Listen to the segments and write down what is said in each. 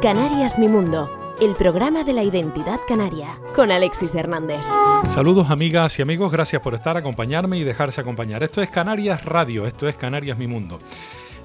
Canarias Mi Mundo, el programa de la identidad canaria, con Alexis Hernández. Saludos amigas y amigos, gracias por estar, acompañarme y dejarse acompañar. Esto es Canarias Radio, esto es Canarias Mi Mundo.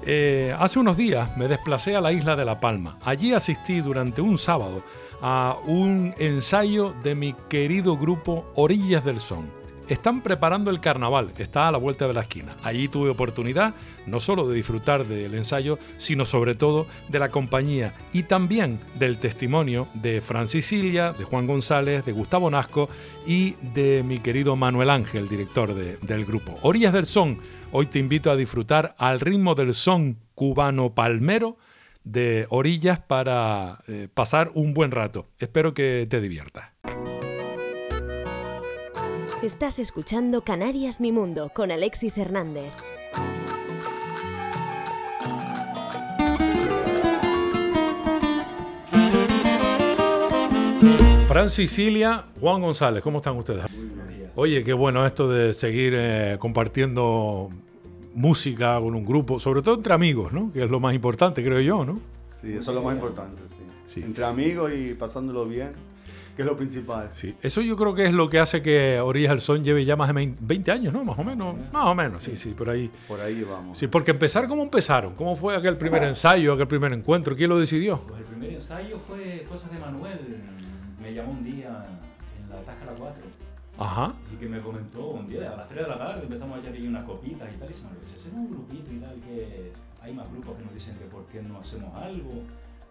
Eh, hace unos días me desplacé a la isla de La Palma. Allí asistí durante un sábado a un ensayo de mi querido grupo Orillas del Son están preparando el carnaval, que está a la vuelta de la esquina. Allí tuve oportunidad no solo de disfrutar del ensayo, sino sobre todo de la compañía y también del testimonio de Francisilia, de Juan González, de Gustavo Nasco y de mi querido Manuel Ángel, director del grupo. Orillas del Son, hoy te invito a disfrutar al ritmo del son cubano palmero de Orillas para eh, pasar un buen rato. Espero que te diviertas. Estás escuchando Canarias Mi Mundo con Alexis Hernández. Fran Sicilia, Juan González, ¿cómo están ustedes? Oye, qué bueno esto de seguir eh, compartiendo música con un grupo, sobre todo entre amigos, ¿no? Que es lo más importante, creo yo, ¿no? Sí, eso es lo más importante, sí. Entre amigos y pasándolo bien que es lo principal. Sí, eso yo creo que es lo que hace que Orillas del Son lleve ya más de 20 años, ¿no? Más o menos, más o menos, sí, sí, por ahí. Por ahí vamos. Sí, porque empezar, ¿cómo empezaron? ¿Cómo fue aquel primer ensayo, aquel primer encuentro? ¿Quién lo decidió? Pues el primer ensayo fue Cosas de Manuel. Me llamó un día en la Tájara 4. Ajá. Y que me comentó un día, a las 3 de la tarde empezamos a echar ahí unas copitas y tal. Y se me dice, hacemos un grupito y tal, que hay más grupos que nos dicen que por qué no hacemos algo.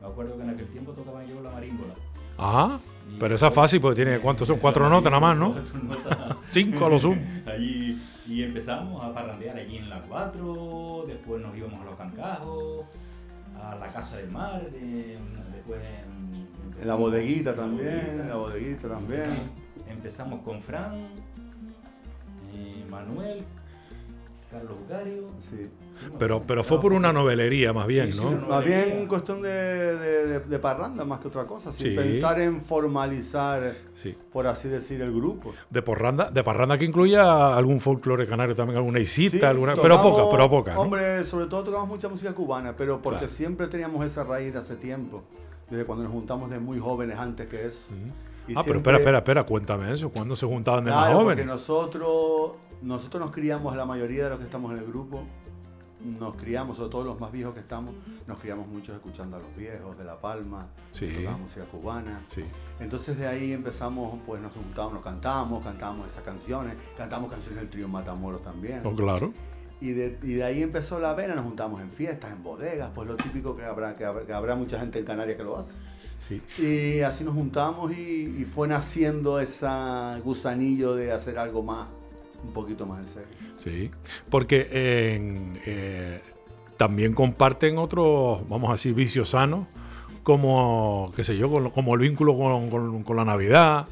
Me acuerdo que en aquel tiempo tocaba yo la marímbola. Ajá. Pero esa es fácil porque tiene, ¿cuántos son? Cuatro notas nada más, ¿no? Cinco a lo zoom. Allí, y empezamos a parrandear allí en la 4, después nos íbamos a los cancajos, a la casa del mar, después... En la bodeguita también, en la bodeguita también. Empezamos, con Fran, eh, Manuel, Carlos Ucario. Sí. Pero, pero fue por una novelería más bien, ¿no? más bien cuestión de, de, parranda más que otra cosa. Sin pensar en formalizar, por así decir, el grupo. De parranda, de parranda que incluya algún folclore canario también, alguna isita, alguna, pero poca, pero poca. Hombre, sobre todo tocamos mucha música cubana, pero porque siempre teníamos esa raíz de hace tiempo. Desde cuando nos juntamos de muy jóvenes antes que eso. Ah, pero espera, espera, espera, cuéntame eso. ¿Cuándo se juntaban de más jóvenes? Porque nosotros, nosotros nos criamos, la mayoría de los que estamos en el grupo, nos criamos, sobre todo los más viejos que estamos, nos criamos muchos escuchando a los viejos de La Palma, sí. música cubana. Sí. Entonces de ahí empezamos, pues nos juntábamos, nos cantamos, cantábamos esas canciones, cantamos canciones del trío Matamoros también. Oh, claro. Y de, y de, ahí empezó la vena, nos juntamos en fiestas, en bodegas, pues lo típico que habrá, que habrá, mucha gente en Canarias que lo hace. Sí. Y así nos juntamos y, y fue naciendo ese gusanillo de hacer algo más un poquito más en serio. Sí, porque eh, también comparten otros, vamos a decir, vicios sanos, como, qué sé yo, como el vínculo con, la Navidad,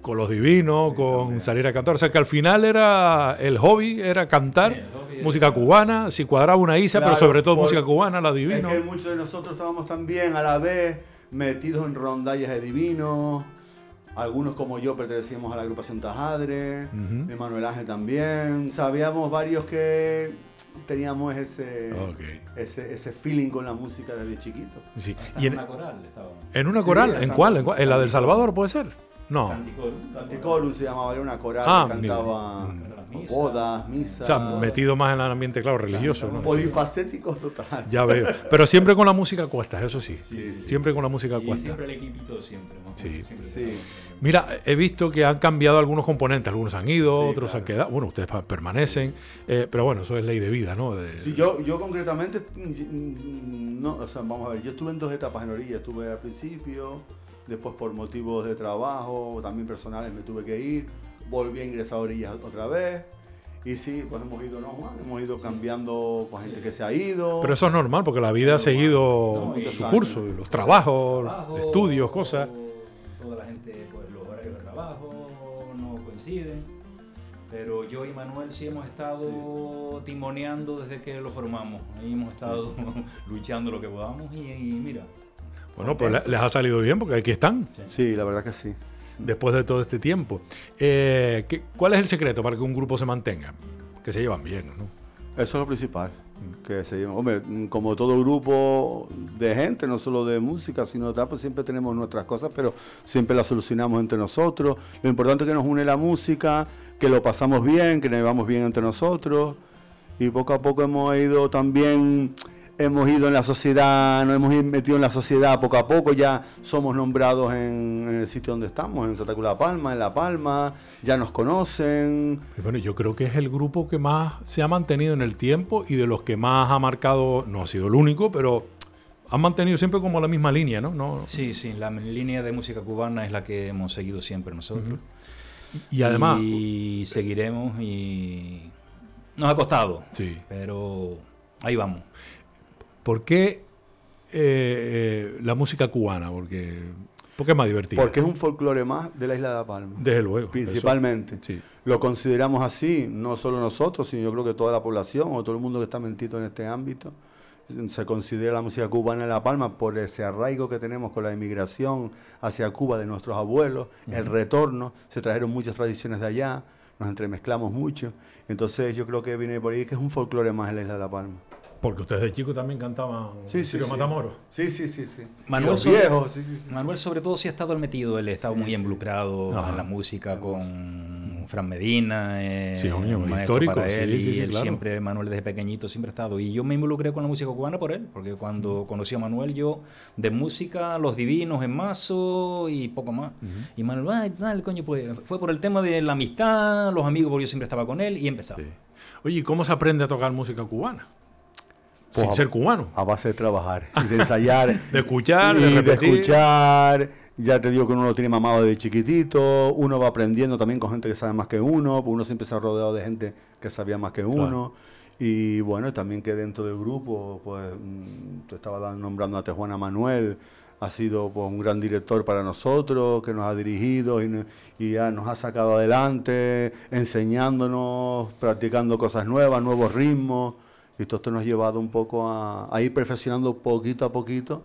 con los divinos, con salir a cantar. O sea, que al final era el hobby, era cantar música cubana, si cuadraba una isa, pero sobre todo música cubana, la divino. Es que muchos de nosotros estábamos también a la vez metidos en rondallas de divinos algunos como yo pertenecíamos a la agrupación Tajadre, Manuel Ángel también. Sabíamos varios que teníamos ese, ese, ese, feeling con la música desde chiquito. Sí. Y en una coral estábamos. ¿En una coral? ¿En cuál? ¿En, la del Salvador puede ser? No. Canticolum se llamaba, era una coral ah, que cantaba bodas, misas. O sea, metido más en el ambiente, claro, religioso. ¿no? Polifacéticos total. Ya veo. Pero siempre con la música cuesta, eso sí. siempre con la música y cuesta. siempre el equipito, siempre. Sí. sí. Mira, he visto que han cambiado algunos componentes, algunos han ido, otros han quedado, bueno, ustedes permanecen, eh, pero bueno, eso es ley de vida, ¿no? Sí, yo, yo concretamente, no, o sea, vamos a ver, yo estuve en dos etapas en Orilla, estuve al principio, después por motivos de trabajo, también personales me tuve que ir, volví a ingresar a Orillas otra vez, y sí, pues hemos ido, no, hemos ido cambiando con gente que se ha ido. Pero eso es normal, porque la vida ha seguido su curso, los trabajos, estudios, cosas. Toda la gente no coinciden, pero yo y Manuel sí hemos estado timoneando desde que lo formamos. Ahí hemos estado luchando lo que podamos y, mira. Bueno, pues les ha salido bien porque aquí están. Sí, la verdad que sí. después de todo este tiempo. Eh, ¿qué- ¿Cuál es el secreto para que un grupo se mantenga? Que se llevan bien, ¿no? Eso es lo principal. Que se llevan- Hombre, como todo grupo de gente, no solo de música, sino de tal, pues siempre tenemos nuestras cosas, pero siempre las solucionamos entre nosotros. Lo importante es que nos une la música, que lo pasamos bien, que nos llevamos bien entre nosotros. Y poco a poco hemos ido también, hemos ido en la sociedad, nos hemos metido en la sociedad poco a poco, ya somos nombrados en, en el sitio donde estamos, en Santa Cruz de La Palma, en La Palma, ya nos conocen. Y bueno, yo creo que es el grupo que más se ha mantenido en el tiempo y de los que más ha marcado, no ha sido el único, pero han mantenido siempre como la misma línea, ¿no? no Sí, sí, la línea de música cubana es la que hemos seguido siempre nosotros. y además, Y seguiremos y nos ha costado, sí. pero ahí vamos. ¿Por qué eh, eh, la música cubana? Porque, porque es más divertida. Porque es un folclore más de la isla de La Palma. Desde luego. principalmente. eso- sí. Lo consideramos así, no solo nosotros, sino yo creo que toda la población o todo el mundo que está metido en este ámbito. Se considera la música cubana en La Palma por ese arraigo que tenemos con la inmigración hacia Cuba de nuestros abuelos, el retorno, se trajeron muchas tradiciones de allá, nos entremezclamos mucho. Entonces yo creo que viene por ahí que es un folclore más en la isla de La Palma. Porque ustedes de chicos también cantaban Sí, sí, sí. Matamoros. Sí, sí, sí, sí. Manuel sobre- viejos, sí, sí, sí. Manuel sobre todo sí ha estado metido, él ha estado muy involucrado Ajá. en la música con Fran Medina, eh, Sí, un muy maestro histórico, para sí, él, sí, y él claro. siempre, Manuel desde pequeñito siempre ha estado. Y yo me involucré con la música cubana por él, porque cuando conocí a Manuel yo de música, Los Divinos en Mazo y poco más. Y Manuel, ay, dale, coño, pues fue por el tema de la amistad, los amigos, porque yo siempre estaba con él y empezaba. Sí. Oye, ¿y cómo se aprende a tocar música cubana? Pues Sin a- ser cubano. A base de trabajar y de ensayar. De escuchar, y de escuchar. Ya te digo que uno lo tiene mamado de chiquitito, uno va aprendiendo también con gente que sabe más que uno, pues uno siempre se ha rodeado de gente que sabía más que uno. Y bueno, también que dentro del grupo, pues mm, te estaba nombrando a Tejuana Manuel, ha sido pues, un gran director para nosotros, que nos ha dirigido y, y ya nos ha sacado adelante, enseñándonos, practicando cosas nuevas, nuevos ritmos. Y todo esto nos ha llevado un poco a, a ir perfeccionando poquito a poquito.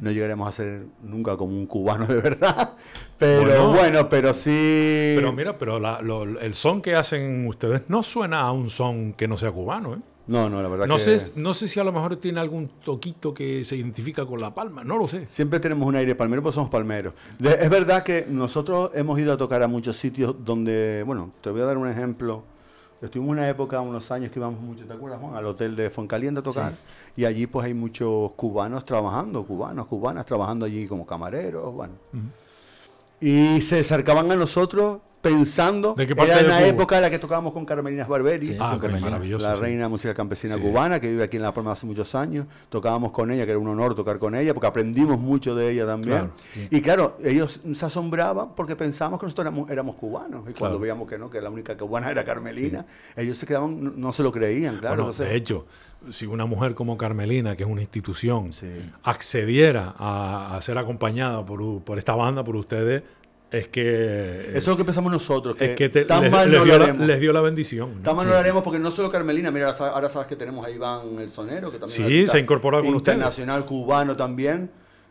No llegaremos a ser nunca como un cubano de verdad, pero Bueno. bueno, pero sí... Pero mira, pero la- lo- el son que hacen ustedes no suena a un son que no sea cubano, ¿eh? no, no, la verdad No que sé, no sé si a lo mejor tiene algún toquito que se identifica con La Palma, no lo sé. siempre tenemos un aire palmero, pues somos palmeros. De- es verdad que nosotros hemos ido a tocar a muchos sitios donde, bueno, te voy a dar un ejemplo. Estuvimos una época, unos años que íbamos mucho, ¿te acuerdas, Juan? Al hotel de Foncaliente a tocar. Y allí pues hay muchos cubanos trabajando, cubanos, cubanas trabajando allí como camareros, bueno. Y se acercaban a nosotros pensando, ¿De qué parte era de una Cuba? época en la que tocábamos con Carmelina Barberi. Sí. Ah, con qué Carmelina. maravilloso. la reina de música campesina Sí. cubana, que vive aquí en La Palma hace muchos años. Tocábamos con ella, que era un honor tocar con ella, porque aprendimos mucho de ella también. Claro, sí. Y claro, ellos se asombraban porque pensábamos que nosotros éramos, éramos cubanos. Y Claro. cuando veíamos que no, que la única cubana era Carmelina, ellos se quedaban, no, no se lo creían, claro. Bueno, entonces- de hecho, si una mujer como Carmelina, que es una institución, accediera a, a ser acompañada por esta banda, por ustedes, es que... Eso es lo que pensamos nosotros, que, es que te- tan les, mal les no dio lo la, haremos. les dio la bendición. ¿no? Tan mal no lo haremos porque no solo Carmelina, mira, ahora sa- ahora sabes que tenemos a Iván el Sonero, que también Sí, se ha incorporado con ustedes. internacional cubano también,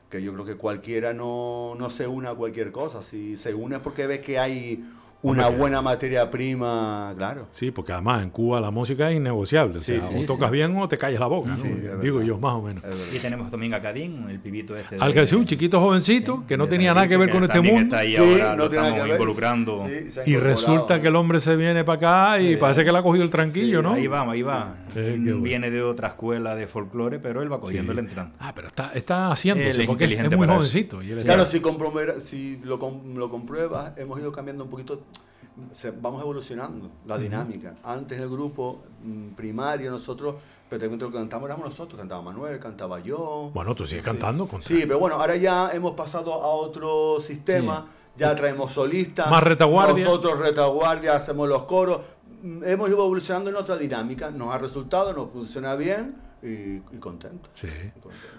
que yo creo que cualquiera no, no se une a cualquier cosa, si se une es porque ves que hay una Hombre, buena materia prima, claro. Sí, porque además en Cuba la música es innegociable. O Sí, sea, sí, o sí. tocas bien o te callas la boca, ¿no? Sí, Digo verdad. yo, más o menos. Y tenemos también a Cadín, el pibito este. de- Al que sí, un chiquito jovencito Sí, que no tenía nada que ver con este mundo. Está ahí Sí, ahora, no lo estamos que involucrando. Sí, Y resulta que el hombre se viene para acá y Sí. parece que le ha cogido el tranquillo, Sí, ¿no? Ahí va, ahí va. Sí, qué bueno. Viene de otra escuela de folclore, pero él va cogiendo Sí. el entrando. Ah, pero está, está haciéndose porque es- muy jovencito. y él está- Claro, si, si lo, com- lo compruebas, hemos ido cambiando un poquito, se- vamos evolucionando la dinámica. Antes en el grupo mm, primario nosotros, prácticamente lo que cantamos éramos nosotros, cantaba Manuel, cantaba yo. Bueno, tú sigues cantando. contra- Sí, pero bueno, ahora ya hemos pasado a otro sistema, ya traemos solistas. Más retaguardia. Nosotros retaguardia, hacemos los coros. Mm, Hemos ido evolucionando en otra dinámica, nos ha resultado, nos funciona bien y, y contentos. Sí. y.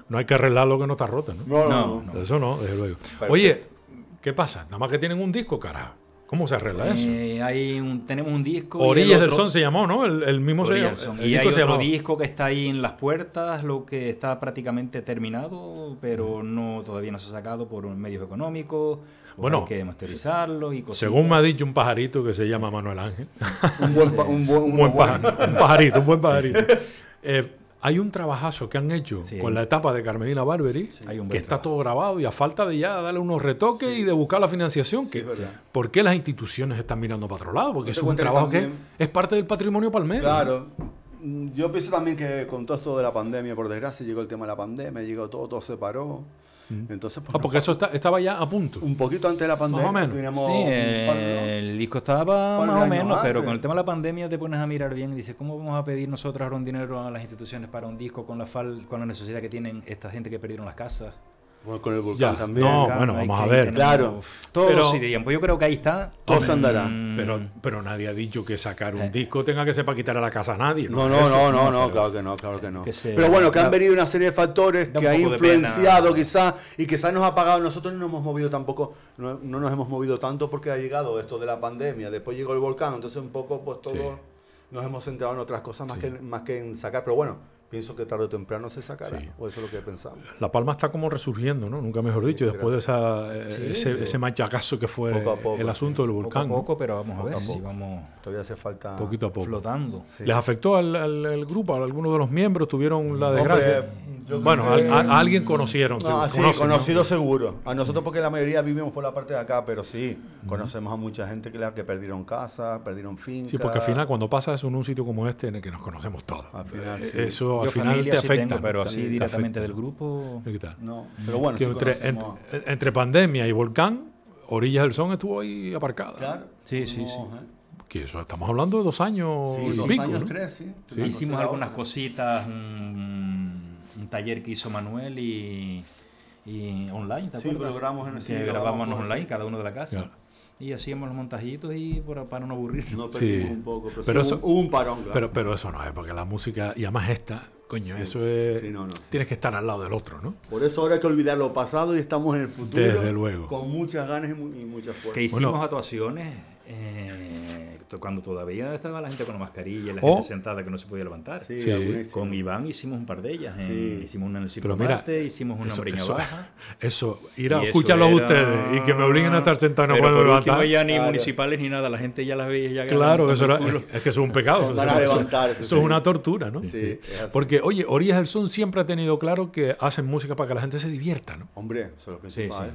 No hay que arreglar lo que no está roto, ¿no? No, no, No, no. no. Eso no, desde luego. Perfecto. Oye, ¿qué pasa? Nada más que tienen un disco, carajo. ¿Cómo se arregla eso? Eh, hay un, tenemos un disco. Orillas del Son se llamó, ¿no? El, el mismo se Orillas llamó. del Son. el Y hay disco se otro llamó- disco que está ahí en las puertas, lo que está prácticamente terminado, pero no todavía no se ha sacado por medios económicos. Bueno, hay que masterizarlo y cositas. Según me ha dicho un pajarito que se llama Manuel Ángel. Un buen, un buen, un buen buen- pajarito, un pajarito, un buen pajarito. Eh, hay un trabajazo que han hecho Sí. con la etapa de Carmelina Barberi, que está trabajo. todo grabado y a falta de ya darle unos retoques y de buscar la financiación. Que. ¿Por qué las instituciones están mirando para otro lado? Porque No es un que trabajo que también- es parte del patrimonio palmero. Claro. Mm, Yo pienso también que con todo esto de la pandemia, por desgracia, llegó el tema de la pandemia, llegó todo, todo se paró. Entonces, pues, Ah, porque eso está- estaba ya a punto. un poquito antes de la pandemia, Más o menos. teníamos Sí, el disco estaba más o menos, pero con el tema de la pandemia te pones a mirar bien y dices, ¿cómo vamos a pedir nosotros ahora un dinero a las instituciones para un disco con la fal con la necesidad que tienen esta gente que perdieron las casas? Bueno, con el volcán Ya, también. no, Acá bueno, vamos a ver. tener- Claro. Todo Pero- sí, tiempo. Yo creo que ahí está. Todo se andará. Mm, Pero, pero nadie ha dicho que sacar un Eh. disco tenga que ser para quitar a la casa a nadie. No, no, no, no, no, claro que no, claro que no. que se- Pero bueno, que han venido una serie de factores que ha influenciado quizás y quizás nos ha pagado. Nosotros no nos hemos movido tampoco, no, no nos hemos movido tanto porque ha llegado esto de la pandemia, después llegó el volcán, entonces un poco pues todo Sí. nos hemos centrado en otras cosas más, Sí. que, más que en sacar. Pero bueno, pienso que tarde o temprano se sacará, Sí. o eso es lo que pensamos. La Palma está como resurgiendo, ¿no? Nunca mejor dicho, después de esa, eh, Sí, ese, sí. ese machacazo que fue Poco a poco, el sí. asunto del poco volcán. a ¿no? poco, pero vamos a Poco ver a si poco. vamos Todavía hace falta... Poquito a poco. flotando. Sí. ¿Les afectó al, al- al grupo? ¿A algunos de los miembros tuvieron la desgracia? bueno, a, que- a- a alguien conocieron. No, sí, conocen, ¿no? conocido seguro. A nosotros porque la mayoría vivimos por la parte de acá, pero sí, conocemos a mucha gente que, la, que perdieron casa, perdieron finca. Sí, porque al final cuando pasa eso en un sitio como este en el que nos conocemos todos, Al final, eh, sí. eso al final familia te sí afecta. tengo, pero ¿no? así Te directamente del grupo. ¿Qué tal? No, pero bueno, Que sí entre, conocemos- en- entre pandemia y volcán, Orillas del Son estuvo ahí aparcada. Claro. Sí, sí, Somos, ¿eh? Que eso, estamos hablando de dos años Sí, y dos pico, años, ¿no? tres, sí. Sí. Hicimos algunas otra. cositas, un, un taller que hizo Manuel y, y online, ¿te Sí, acuerdas? lo grabamos en- Que sí, lo grabamos online, sí. cada uno de la casa. Claro. Y hacíamos los montajitos y por- para no aburrirnos. No Sí. perdimos un poco, pero, Pero sí eso- hubo un parón, claro. Pero, pero eso no es, porque la música, y además esta, coño, eso es. Sí, no, no, sí. Tienes que estar al lado del otro, ¿no? Por eso ahora hay que olvidar lo pasado y estamos en el futuro. Desde luego. Con muchas ganas y, mu- y mucha fuerza. Que hicimos Bueno. actuaciones eh, cuando todavía estaba la gente con la mascarilla, la Oh. gente sentada que no se podía levantar. Sí. Con Iván hicimos un par de ellas. Sí. Hicimos una en el Pero mira, hicimos una eso- en eso- Baja. Eso, ir a escucharlos a era- ustedes y que me obliguen a estar sentado y no puedo levantar. último ya ni Claro. municipales ni nada, la gente ya las veía ya Claro, eso, era- es, que eso es un pecado. Eso, Van a eso- levantar, eso sí. es una tortura, ¿no? Sí. Porque, oye, Orillas del Son siempre ha tenido claro que hacen música para que la gente se divierta, ¿no? Hombre, eso es lo Sí, principal.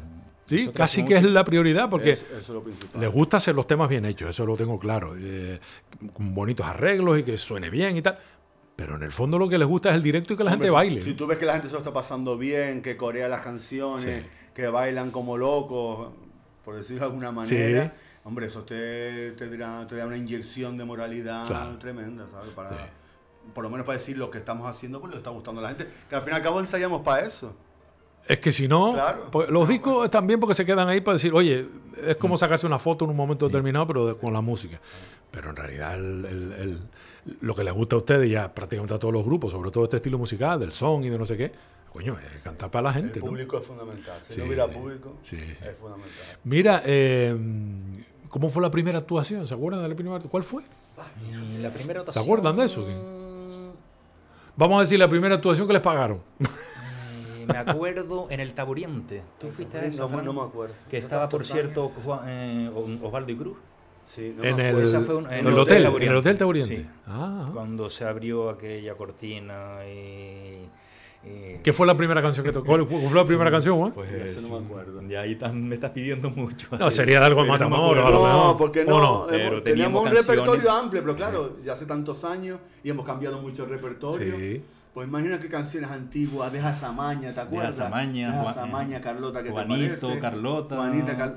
Sí. Nosotros casi que es la prioridad porque Eso, eso es lo les gusta hacer los temas bien hechos, eso lo tengo claro. eh, con bonitos arreglos y que suene bien y tal. Pero en el fondo lo que les gusta es el directo y que la Hombre, gente baile. Si, tú ves que la gente se lo está pasando bien, que corea las canciones, Sí. que bailan como locos, por decirlo de alguna manera, Sí. hombre, eso te, te, dirá- te da una inyección de moralidad Claro. tremenda, ¿sabes? Para, Sí. Por lo menos para decir lo que estamos haciendo, pues le está gustando a la gente. Que al fin y al cabo ensayamos para eso. Es que si no, Claro. pues, los discos están bien porque se quedan ahí para decir, oye, es como sacarse una foto en un momento determinado, pero de- con la música. Pero en realidad el- el- el- lo que les gusta a ustedes y a prácticamente a todos los grupos, sobre todo este estilo musical, del son y de no sé qué, coño, es cantar para la gente. El ¿no? público es fundamental. Si Sí, no hubiera público, sí, sí. es fundamental. Mira, eh, ¿cómo fue la primera actuación? ¿Se acuerdan de la primera? ¿Cuál fue? Y la primera ¿Se acuerdan de eso? Vamos a decir la primera actuación que les pagaron. Eh, me acuerdo en el Taburiente. ¿Tú fuiste a eso? No, no me acuerdo. Que estaba, por cierto, Juan- eh, Osvaldo y Cruz. Sí, no en, el, fue un- en el hotel, en Taburiente. el hotel Taburiente. Sí. Ah, Cuando se abrió aquella cortina y... y- ¿Qué fue la primera canción que tocó? ¿Cuál fue la primera canción, Juan? Pues Ese no me acuerdo. Ya ahí tan- me estás pidiendo mucho. No, sería de algo en Pero no Matamoros, a acuerdo. lo mejor. No, porque ¿O no, no? Pero teníamos teníamos un canciones. repertorio amplio, pero claro, ya hace tantos años y hemos cambiado mucho el repertorio. Sí. Pues imagina qué canciones antiguas, Deja Samaña, ¿te acuerdas? Samaña, Deja Samaña, Carlota, ¿qué Juanito, te parece? Carlota. Juanita, Car-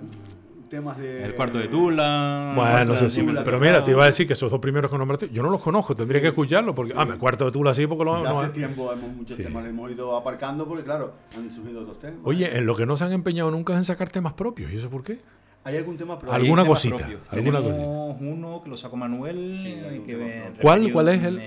temas de... El cuarto de Tula. Bueno, no sé si. Tula, Pero mira, te iba a decir que esos dos primeros que nombraste, yo no los conozco, tendría que escucharlos porque. Ah, me cuarto de Tula así porque lo. Ya no- hace tiempo hemos, muchos Sí. temas los hemos ido aparcando porque claro, han surgido otros temas. Oye, en lo que no se han empeñado nunca es en sacar temas propios. ¿Y eso por qué? ¿Hay algún tema propio? Alguna cosita, alguna Tenemos uno que lo sacó Manuel. Sí, que. ¿Cuál? ¿Cuál es el?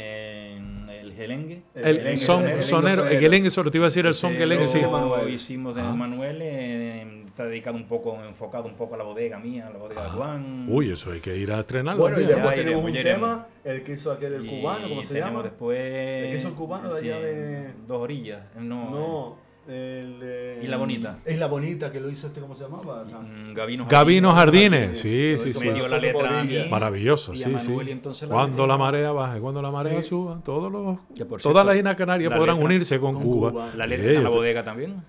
En el Gelengue. El, Gelengue, son, Gelengue sonero, el sonero. Gelengue solo, te iba a decir el son Gelengue, sí. lo hicimos de Ah. Manuel. eh, está dedicado un poco, enfocado un poco a la bodega mía, a la bodega de Juan. Uy, eso hay que ir a estrenarlo. Bueno, y tío. después Ya tenemos iremos, un tema, el que hizo aquel, el Y cubano, ¿cómo se llama? después... El que hizo el cubano de allá de- Dos orillas. No. No, el de... Isla Bonita. Isla Bonita, que lo hizo este, ¿cómo se llamaba? mm, Gavinos Gavino Jardines. Jardines, sí, sí, sí. Me dio la Fue letra a Bodilla. mí. Maravilloso, Y a sí, Manuel sí. y entonces la Cuando la marea baje, cuando la marea Sí. suba, todos los, todas cierto, las Islas Canarias la podrán letra- unirse con, con Cuba. Cuba. La Sí, letra de la yo te- bodega también.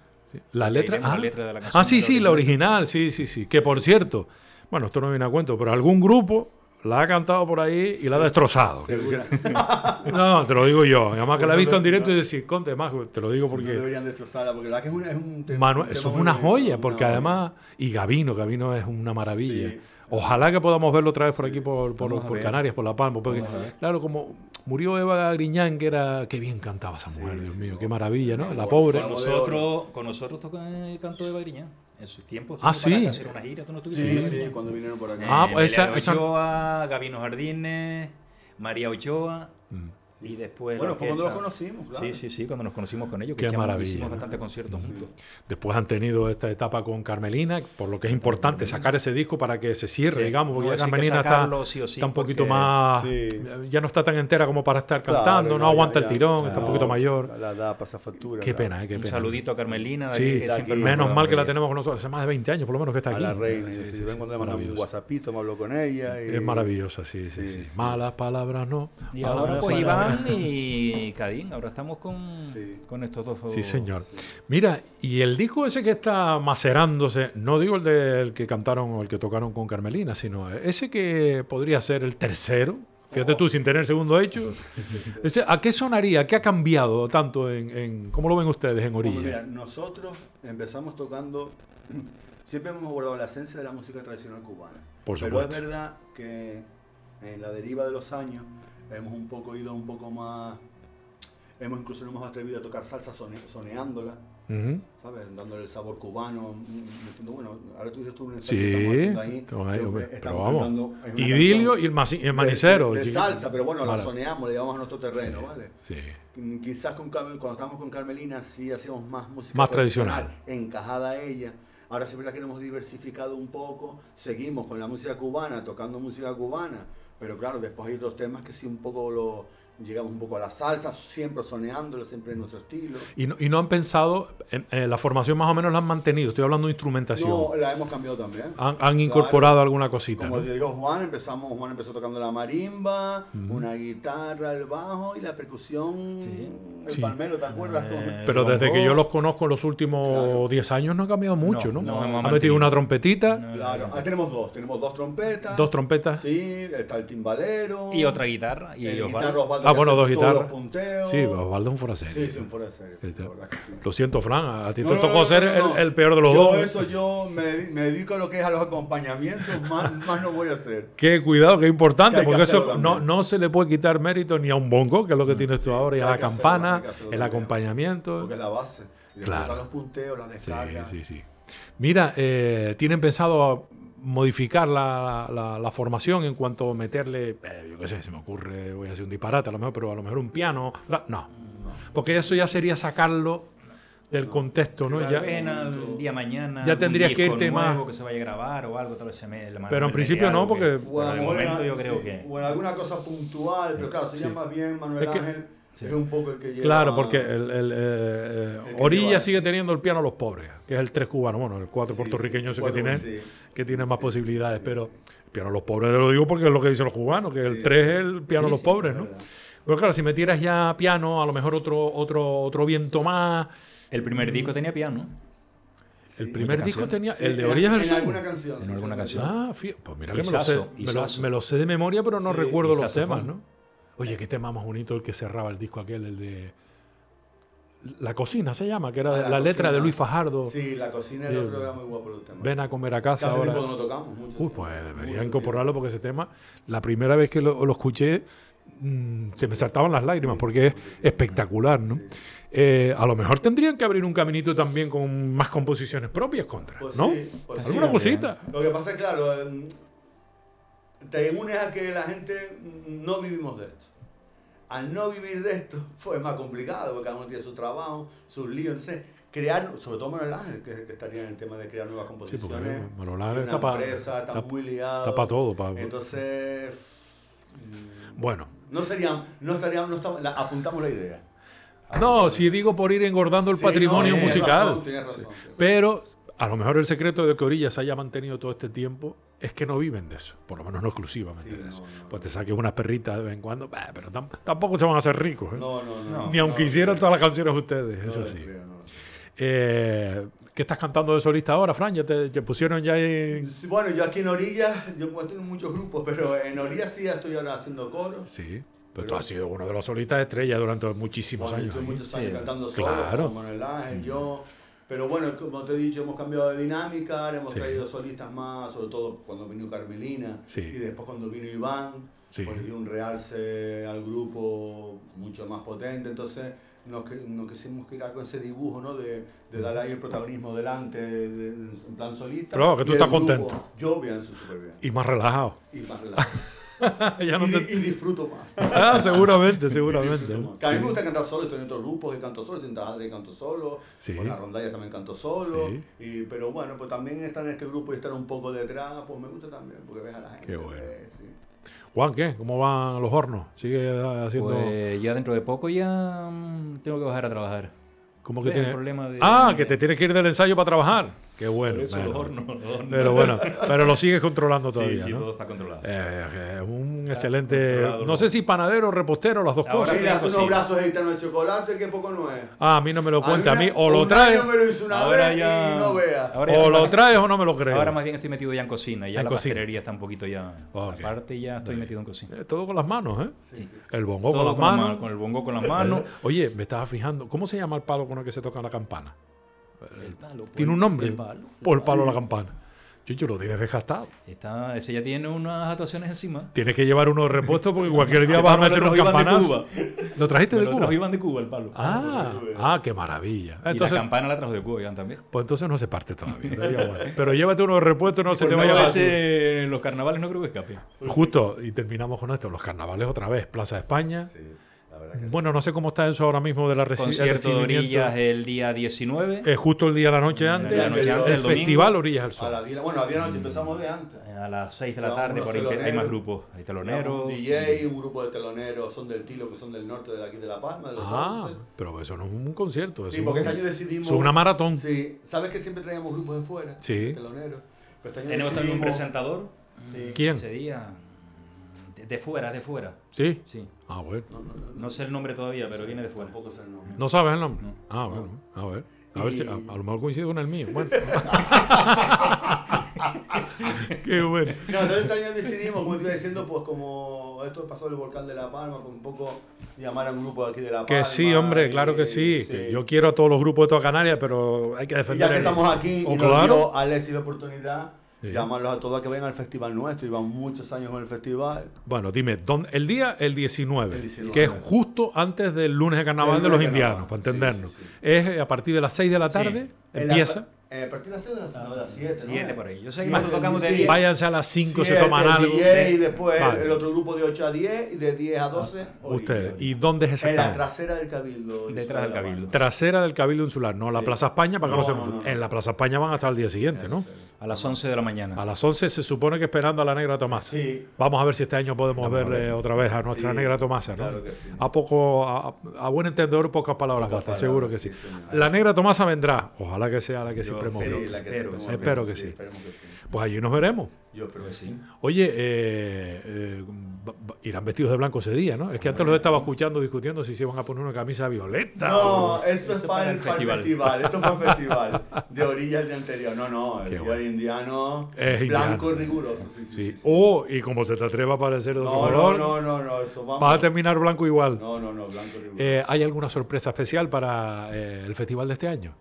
La letra, Leeremos ah, la letra de la canción ah, sí, la sí, la original. original, sí, sí, sí. Que por cierto, bueno, esto no viene a cuento, pero algún grupo la ha cantado por ahí y la ha destrozado. No, te lo digo yo. Además que la he visto en directo y decir, conte más, te lo digo No porque deberían destrozarla, porque la verdad que es, una, es un tema. Manuel, un eso es una joya, porque una- además, y Gavino, Gavino es una maravilla. Sí. Ojalá que podamos verlo otra vez por aquí, por, por. Canarias, por La Palma. Porque, claro, como murió Eva Griñán, que era. Qué bien cantaba esa mujer, Dios mío, qué maravilla, ¿no? La pobre. Con nosotros, con nosotros toca, eh, cantó Eva Griñán. En sus tiempos. Ah, sí. hacer una gira, tú no estuviste Sí, sí, cuando vinieron por acá. Ah, Eh, pues esa- Melea esa- Ochoa, Gavino Jardines, María Ochoa. Mm. Y después. Bueno, fue cuando los conocimos, claro. Sí, sí, sí, cuando nos conocimos con ellos. Qué Que echamos- maravilla, Hicimos ¿no? bastantes conciertos juntos. Después han tenido esta etapa con Carmelina, por lo que es importante sacar ese disco para que se cierre, Sí. digamos, porque No, ya Carmelina está, sacarlo está un poquito más. Sí. Ya no está tan entera como para estar Claro, cantando, no, aguanta ya- el tirón, está un poquito mayor. La edad pasa factura. Qué claro. pena, eh, qué Un pena. saludito a Carmelina. de Sí, aquí, que aquí. nos Menos mal que la tenemos con nosotros, hace más de 20 años por lo menos que está A aquí. la reina. Sí, Sí, sí, sí, ven cuando le mandamos un maravilloso. WhatsAppito, me hablo con ella. Es maravillosa, sí, sí, Sí. Malas palabras no. Y ahora pues palabras. Y Cadín, ahora estamos con, Sí. con estos dos. Sí, señor. Mira, y el disco ese que está macerándose, no digo el del que cantaron o el que tocaron con Carmelina, sino ese que podría ser el tercero. Fíjate tú, sin tener segundo hecho. Ese, ¿A qué sonaría? ¿Qué ha cambiado tanto en, en- ¿Cómo lo ven ustedes en Bueno, Orilla? mira, nosotros empezamos tocando, siempre hemos guardado la esencia de la música tradicional cubana. Por Pero supuesto. es verdad que en la deriva de los años hemos un poco ido un poco más, hemos incluso nos hemos atrevido a tocar salsa sone- soneándola, Ujú. ¿sabes? Dándole el sabor cubano, mm, metiendo- bueno, ahora tú dices tú un ensayo Sí, que estamos haciendo ahí, estamos Idilio y el, masi- el de- manicero. de, de chiqui- salsa, pero bueno, la Mara- soneamos, le llevamos a nuestro terreno, ¿vale? Sí. Mm, Quizás con cuando estábamos con Carmelina sí hacíamos más música Más tradicional. encajada a ella. Ahora sí es verdad que nos hemos diversificado un poco, seguimos con la música cubana, tocando música cubana, pero claro, después hay otros temas que sí un poco lo llegamos un poco a la salsa, siempre soneándolo, siempre en nuestro estilo. Y no, y no han pensado, en, en la formación más o menos la han mantenido, estoy hablando de instrumentación. No, la hemos cambiado también. han, han incorporado alguna cosita. Como ¿no? te digo Juan, empezamos, Juan empezó tocando la marimba, una guitarra, el bajo y la percusión, Sí. el Sí. palmero, ¿te acuerdas? Eh, Pero desde que yo los conozco en los últimos Claro. 10 años no ha cambiado mucho, ¿no? No, no hemos ha metido mantenido. una trompetita, No, Claro, ahí tenemos dos, tenemos dos trompetas. dos trompetas. Sí, está el timbalero. Y otra guitarra. Y el guitarra Osvaldo Ah, bueno, dos guitarras. Sí, Osvaldo es un fuera. Sí, sí, un fuera de serie, sí, Sí, sí. Lo siento, Fran, a ti No, te no, tocó no, ser. El, el peor de los yo dos. eso yo me, me dedico a lo que es a los acompañamientos, más, más no voy a hacer. Qué cuidado, qué importante, Que hay que porque eso no, se le puede quitar mérito ni a un bongo, que es lo que tienes tú ahora, y a la campana, hacerlo el acompañamiento. Porque es la base. Claro. los punteos, la Sí, descarga. sí, sí. Mira, eh, ¿tienen pensado modificar la, la- la formación en cuanto a meterle, eh, yo qué sé, se me ocurre, voy a hacer un disparate a lo mejor, pero a lo mejor un piano? No, porque eso ya sería sacarlo del contexto, ¿no? Ya- Pena el día mañana. Ya tendrías que irte más- que se vaya a grabar o algo, tal vez se me. Pero en principio no, que- porque- O a Pero lo de mejor momento en- yo creo sí, que. O en alguna cosa puntual, pero claro, se Sí. llama bien Manuel Es que- Ángel. Sí. Es un poco el que lleva. Claro, porque el, el, eh, El que Orilla lleva- sigue teniendo el piano a los pobres, que es el tres cubano, bueno, el cuatro Sí, puertorriqueño sí, que tiene, sí. que tiene Sí, más sí, posibilidades, sí, pero sí. el piano a los pobres te lo digo porque es lo que dicen los cubanos, que el tres sí. es el piano a los sí, pobres, es ¿no? verdad. Pero claro, si metieras ya piano, a lo mejor otro, otro, otro viento más. El primer disco tenía piano. El primer disco tenía. Sí, el de en- Orillas del En Sur. alguna canción. En sí, alguna sí, canción. Ah, pues mira que me lo, sé, me, lo, Sasso. me lo sé de memoria, pero no Sí, recuerdo los temas. ¿no? Oye, qué tema más bonito el que cerraba el disco aquel, el de. La cocina se llama, que era Ah, La la, letra de. Luis Fajardo. Sí, la cocina Sí. del otro era muy guapo el tema. Ven a comer a casa ahora. no tocamos. mucho Uy, pues debería incorporarlo porque ese tema, la primera vez que lo, lo escuché, mm, se me saltaban las lágrimas porque es espectacular, ¿no? Eh, a lo mejor tendrían que abrir un caminito también con más composiciones propias contra, Pues ¿no? sí, pues sí. Alguna cosita. Lo que pasa es, claro, em, te unes a que la gente no vivimos de esto. Al no vivir de esto, pues es más complicado, porque cada uno tiene su trabajo, sus líos. Entonces, crear, sobre todo Manuel Ángel, que estaría en el tema de crear nuevas Sí, composiciones. porque Manuel Ángel está para empresa, está, muy liado. está pa todo. pa- Entonces, mm, Bueno, no serían, no estaríamos, no estamos- la- apuntamos la idea. no, si digo por ir engordando el Sí, patrimonio no, musical. razón, tienes razón, sí. Pero a lo mejor el secreto de que Orilla se haya mantenido todo este tiempo es que no viven de eso, por lo menos no exclusivamente Sí, de eso. no. Pues te saques unas perritas de vez en cuando, bah, pero tam- tampoco se van a hacer ricos. ¿eh? No, no, no. Ni aunque no, hicieran no, todas las canciones ustedes, no eso lo sí. creo, no. Eh, ¿Qué estás cantando de solista ahora, Fran? ¿Ya te, te pusieron ya en...? Bueno, yo aquí en Orilla, yo pues, estoy en muchos grupos, pero en Orilla sí estoy ahora haciendo coros. Sí, pero, tú has sido uno de los solistas estrellas durante muchísimos Bueno, años. estuve muchos años Sí. cantando solo Claro. con Manuel Ángel, yo. Pero bueno, como te he dicho, hemos cambiado de dinámica, hemos Sí. traído solistas más, sobre todo cuando vino Carmelina Sí. y después cuando vino Iván, Sí. pues dio un realce al grupo mucho más potente. Entonces nos, nos quisimos quedar con ese dibujo, ¿no? De, de darle ahí el protagonismo delante, de- de- en plan solista. Pero que tú estás grupo, contento. Yo bien, súper bien. Y más relajado. Y más relajado. ya no y, te- y disfruto más. Ah, seguramente, seguramente. Que a mí Sí. me gusta cantar solo, estoy en otros grupos que canto solo, estoy en que canto solo, Sí. con la rondalla también canto solo, Sí. y, pero bueno, pues también estar en este grupo y estar un poco detrás, pues me gusta también, porque ves a la gente. Qué bueno. ves, sí. Juan, ¿qué? ¿Cómo van los hornos? ¿Sigue haciendo...? Pues ya dentro de poco ya mm, tengo que bajar a trabajar. ¿Cómo que el tiene? problema de- Ah, que te tienes que ir del ensayo para trabajar. Qué bueno. Por eso bueno. los hornos, los hornos. Pero bueno, pero lo sigues controlando todavía, sí, sí, ¿no? todo está controlado. Eh, eh, un excelente... No ¿no? sé si panadero o repostero, las dos Ahora cosas. Le hace unos brazos de chocolate que poco no es. Ah, a mí no me lo cuenta. A mí o lo traes, año me lo hizo una Ahora vez ya- y no vea. ahora ya o lo traes o no me lo creo. Ahora más bien estoy metido ya en cocina, ya En la cocina. pastelería está un poquito ya. Aparte ya estoy metido en cocina. Eh, todo con las manos, ¿eh? Sí. El bongo Todo con las manos. mano, con el bongo con las manos. Oye, me estaba fijando, ¿cómo se llama el palo con el que se toca la campana? El palo, pues, ¿Tiene un nombre? El palo. Por el palo de la campana. Chucho, lo tienes desgastado. Está, ese ya tiene unas actuaciones encima. Tienes que llevar uno de repuesto porque cualquier día vas a meter un trajo Iván de campanazo. ¿Lo trajiste de Cuba? trajo Iván de Cuba el palo. Ah, ah, qué maravilla. y Entonces, la campana la trajo de Cuba Iván también. pues entonces no se parte todavía. Pero llévate uno de repuesto, no se te vaya a los carnavales no creo que escape. Justo, y terminamos con esto, los carnavales otra vez, Plaza de España. Sí, la sí. Bueno, no sé cómo está eso ahora mismo de la el Concierto de. Orillas el día 19. Eh, justo el día de la noche antes. la noche antes, el el domingo. festival Orillas del A Sol. la día, bueno, a la noche empezamos de antes. A las 6 de la tarde, por ahí hay más grupos. Hay Teloneros. Un DJ, un grupo de teloneros son del Tilo, que son del norte de aquí de La Palma, de los Ah, 11. pero eso no es un concierto. Sí, eso porque es este año decidimos. es una maratón. Sí, sabes que siempre traíamos grupos de fuera. Sí. Teloneros. Pero este año Tenemos también un presentador. Sí. ¿Quién? Ese día. De, de fuera, de fuera. Sí. Sí. Ah, bueno. No, no, no, No sé el nombre todavía, pero viene de fuera. Tampoco sé el nombre. ¿No sabes el nombre? No. Ah, bueno. A ver. A ver Y- si a, a lo mejor coincide con el mío. Bueno. Qué bueno. No, entonces este año decidimos, como te iba diciendo, pues como esto pasó del volcán de La Palma, pues un poco llamar a un grupo de aquí de La Palma. Que sí, hombre, claro que y- sí. Que yo quiero a todos los grupos de toda Canarias, pero hay que Y defender ya que el- estamos aquí, Oh, y nos claro. dio Alexis la oportunidad, Sí. llamarlos a todos a que vengan al festival nuestro. Llevan muchos años con el festival. Bueno, dime, ¿dónde- el día el 19, El 19. que es justo antes del lunes de carnaval Del de los lunes de indianos, para entendernos. sí, sí, sí. Es eh, a partir de las 6 de la tarde, la- empieza. eh, a partir de las 6 de las, no, de las 7. 7 por ahí. Yo sé que nosotros tocamos de sí. 10. Váyanse a las 5, se toman algo. 10, y después Vale. el otro grupo de 8 a 10 y de 10 a 12. Ustedes. Orillas. ¿Y dónde es En la exactamente? trasera del Cabildo. Detrás del La Cabildo. Trasera del Cabildo Insular, no la Sí. Plaza España, para que no, No, se no, confundan. no, no. En la Plaza España van hasta el día siguiente, ¿no? A las 11 de la mañana. A las 11 se supone que esperando a la negra Tomasa. Sí. Vamos a ver si este año podemos Vamos a ver ver. eh, otra vez a nuestra Sí, negra Tomasa, ¿no? claro que sí. A poco, a, a buen entendedor, pocas palabras palabras, seguro que sí. La negra Tomasa vendrá, ojalá que sea la que Yo siempre hemos Sí, visto. la que Espero Espero que que sí. Pues allí nos veremos. Yo espero que sí. Oye, eh, eh, irán vestidos de blanco ese día, ¿no? Es que antes los estaba escuchando discutiendo si se iban a poner una camisa violeta. No, o- eso es para el, para el festival. Eso es para el festival. De orilla el día anterior. No, no, el Qué día bueno. de indiano. Es blanco indiano. riguroso. Sí, sí. Sí. sí, sí. O, y como se te atreva a parecer de otro no, no, color, no, no, no, eso vamos. vas a terminar blanco igual. No, no, no, blanco riguroso. Eh, ¿Hay alguna sorpresa especial para eh, el festival de este año?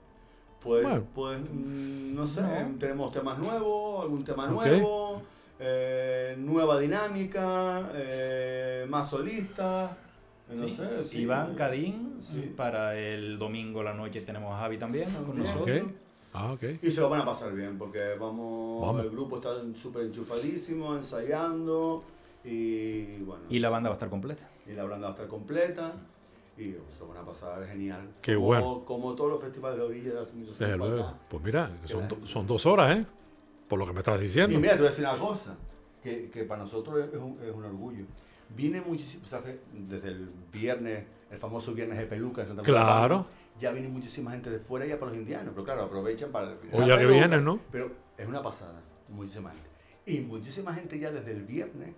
Pues, Bueno. pues no sé, tenemos temas nuevos, algún tema nuevo, eh, nueva dinámica, eh, más solistas, eh, no Sí. sé. sí. Iván Cadín. Sí. Para el domingo a la noche tenemos a Javi también con También. nosotros. Ah, ok. Y se lo van a pasar bien, porque vamos, Vamos. el grupo está súper enchufadísimo, ensayando, y bueno, Y la banda va a estar completa. y la banda va a estar completa. Y o sea, una pasada genial. Qué como, bueno. Como todos los festivales de orilla de hace muchos Desde años. luego. Pues mira, son, do- bueno. son dos horas, ¿eh? Por lo que me estás diciendo. Y mira, te voy a decir una cosa, que, que para nosotros es un, es un orgullo. Vine muchísimo, ¿sabes? Desde el viernes, el famoso viernes de peluca en Santa la Claro. Ya viene muchísima gente de fuera ya para los indianos, pero claro, aprovechan para el O ya que vienen, ¿no? Pero es una pasada, muchísima gente. Y muchísima gente ya desde el viernes,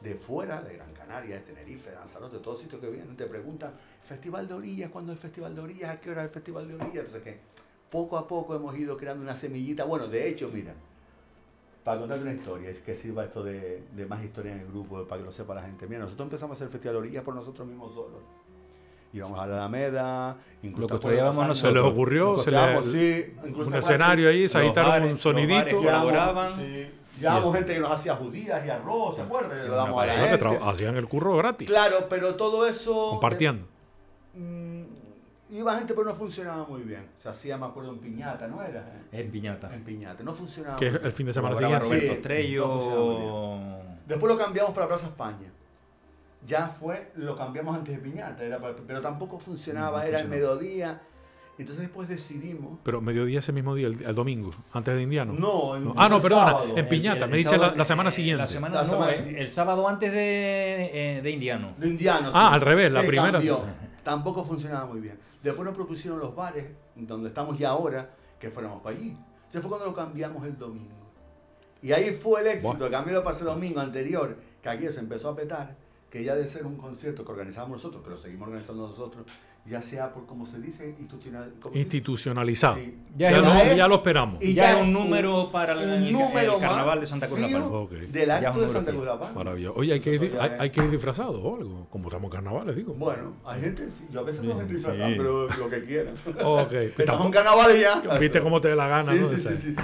de fuera, de Gran Canaria, de Tenerife, de Lanzarote, de todos sitios que vienen, te preguntan, Festival de Orillas, ¿cuándo es el Festival de Orillas? ¿A qué hora es el Festival de Orillas? Entonces que poco a poco hemos ido creando una semillita. Bueno, de hecho, mira, para contarte una historia, es que sirva esto de, de más historia en el grupo, para que lo sepa la gente. Mira, nosotros empezamos a hacer el Festival de Orillas por nosotros mismos solos. Íbamos a la Alameda, incluso Lo custodiábamos los años- Se les ocurrió, se le, sí, un escenario ahí, se agitaron un sonidito. colaboraban. Sí. Llevábamos Y gente que nos hacía judías y arroz, ¿se acuerdan? Sí, damos a la que hacían el curro gratis, Claro, pero todo eso... compartiendo. Mm, iba gente, pero no funcionaba muy bien. Se hacía, me acuerdo, en piñata, ¿no era? En Piñata. En piñata, no funcionaba. Que es muy bien. el fin de semana siguiente. Roberto Sí, Estrello. no Después lo cambiamos para Plaza España. Ya fue, lo cambiamos antes de piñata, era para- pero tampoco funcionaba, No, no era el mediodía. Entonces después decidimos... Pero mediodía ese mismo día, el, el domingo, antes de Indiano. No, en- Ah, no, el perdona, sábado. en Piñata, El- me el dice la, sábado- la semana eh, siguiente. La semana, La no, semana el, siguiente. el sábado antes de, eh, de Indiano. De indianos. Ah, al revés, la Se primera cambió. sí. Tampoco funcionaba muy bien. Después nos propusieron los bares, donde estamos ya ahora, que fuéramos para allí. Entonces fue cuando lo cambiamos el domingo. Y ahí fue el éxito, Buah. el cambio lo pasé el domingo anterior, que aquí se empezó a petar, que ya de ser un concierto que organizábamos nosotros, que lo seguimos organizando nosotros, ya sea por, como se dice, institucional. ¿cómo se dice? institucionalizado. Sí. Ya Ya, es lo, una- ya lo esperamos. Y ya ya es un un- número para el, un el- número el carnaval más de Santa Cruz de la Palma. Del acto de Santa. Cruz de la Palma. Maravilloso. Oye, hay que, ir, hay, que ir disfrazado o algo, como estamos en carnavales, digo. Bueno, hay gente, sí, yo a veces no gente disfrazada, sí. pero lo que quieran. Ok. Estamos en carnaval y ya. Viste cómo te dé la gana, Sí, ¿no? sí, sí, sí.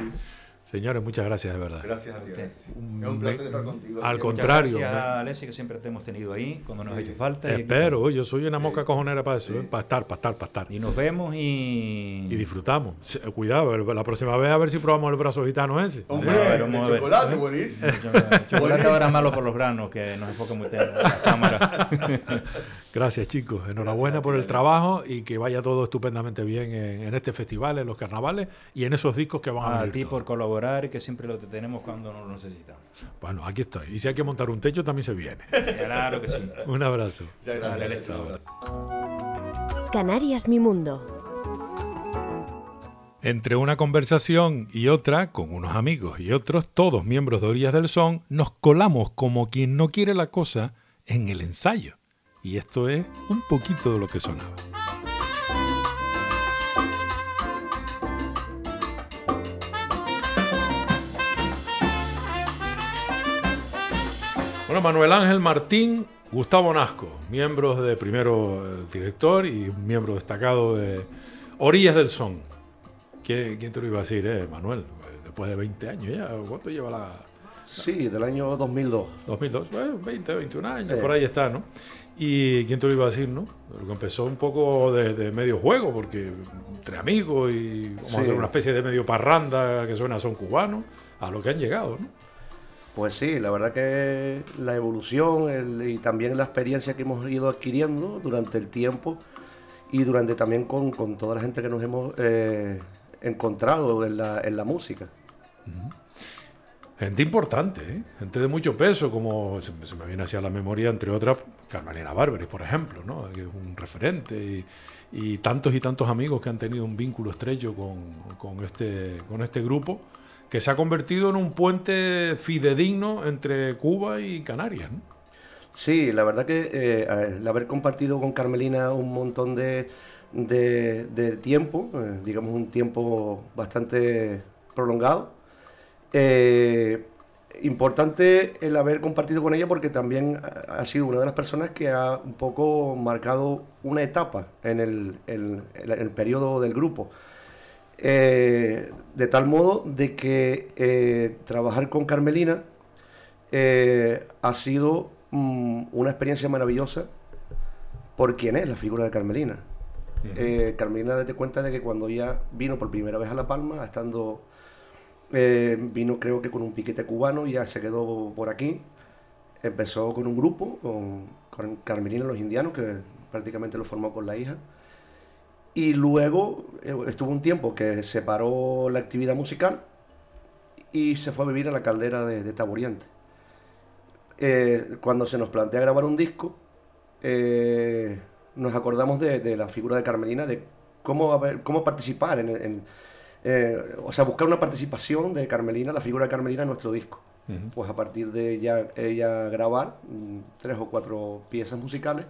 Señores, muchas gracias, de verdad. Gracias a ti. Usted. Es un placer estar contigo. Al contrario. Muchas gracias me- a Alessi, que siempre te hemos tenido ahí cuando nos ha Sí. hecho falta. aquí Espero, yo soy una mosca cojonera para eso, Sí. ¿eh? para estar, para estar, para estar. Y nos vemos y. Y disfrutamos. Cuidado, la próxima vez a ver si probamos el brazo gitano ese. Hombre, A ver, el vamos a ver. chocolate, buenísimo. El chocolate Buenísimo. ahora malo por los granos, que nos enfoca muy bien la cámara. Gracias, chicos. Enhorabuena Gracias a por ti, el Alex. trabajo y que vaya todo estupendamente bien en, en este festival, en los carnavales y en esos discos que van a A venir. ti todos. por colaborar y que siempre lo tenemos cuando nos lo necesitamos. Bueno, aquí estoy. Y si hay que montar un techo, también se viene. Claro que sí. un abrazo. Muchas gracias. Canarias Mi Mundo. Entre una conversación y otra, con unos amigos y otros, todos miembros de Orillas del Son, nos colamos como quien no quiere la cosa en el ensayo. Y esto es un poquito de lo que sonaba. Bueno, Manuel Ángel Martín, Gustavo Nasco, miembros de primero el director y miembro destacado de Orillas del Son. ¿Quién, quién te lo iba a decir, eh, Manuel? Después de 20 años ya, ¿cuánto lleva la Sí, del año 2002. 2002? Bueno, 20, 21 años, por ahí está, ¿no? Y quién te lo iba a decir, ¿no? Lo que empezó un poco de, de medio juego, porque entre amigos y vamos a hacer una especie de medio parranda que suena a son cubano, a lo que han llegado, ¿no? Pues sí, la verdad que la evolución el- y también la experiencia que hemos ido adquiriendo durante el tiempo y durante también con, con toda la gente que nos hemos eh, encontrado en la, en la música. Gente importante, ¿eh? gente de mucho peso, como se, me viene hacia la memoria, entre otras, Carmelina Bárbara, por ejemplo, ¿no? que es un referente, y, tantos y tantos amigos que han tenido un vínculo estrecho este, con este grupo, que se ha convertido en un puente fidedigno entre Cuba y Canarias. Sí, la verdad que eh, el haber compartido con Carmelina un montón de tiempo, eh, digamos un tiempo bastante prolongado, eh, importante el haber compartido con ella porque también ha sido una de las personas que ha un poco marcado una etapa en el, el- el- el periodo del grupo. Eh, de tal modo de que eh, trabajar con Carmelina eh, ha sido mm, una experiencia maravillosa por quién es la figura de Carmelina. Eh, Carmelina, date cuenta de que cuando ella vino por primera vez a La Palma, estando, eh, vino creo que con un piquete cubano, ya se quedó por aquí. Empezó con un grupo, con, con Carmelina y los indianos, que prácticamente lo formó con la hija. Y luego eh, estuvo un tiempo que separó la actividad musical y se fue a vivir a la caldera de, de Taboriente. Eh, cuando se nos plantea grabar un disco, nos acordamos de, de la figura de Carmelina, de cómo, cómo participar en- eh, o sea, buscar una participación de Carmelina, la figura de Carmelina en nuestro disco. Pues a partir de ella, ella grabar mm, tres o cuatro piezas musicales,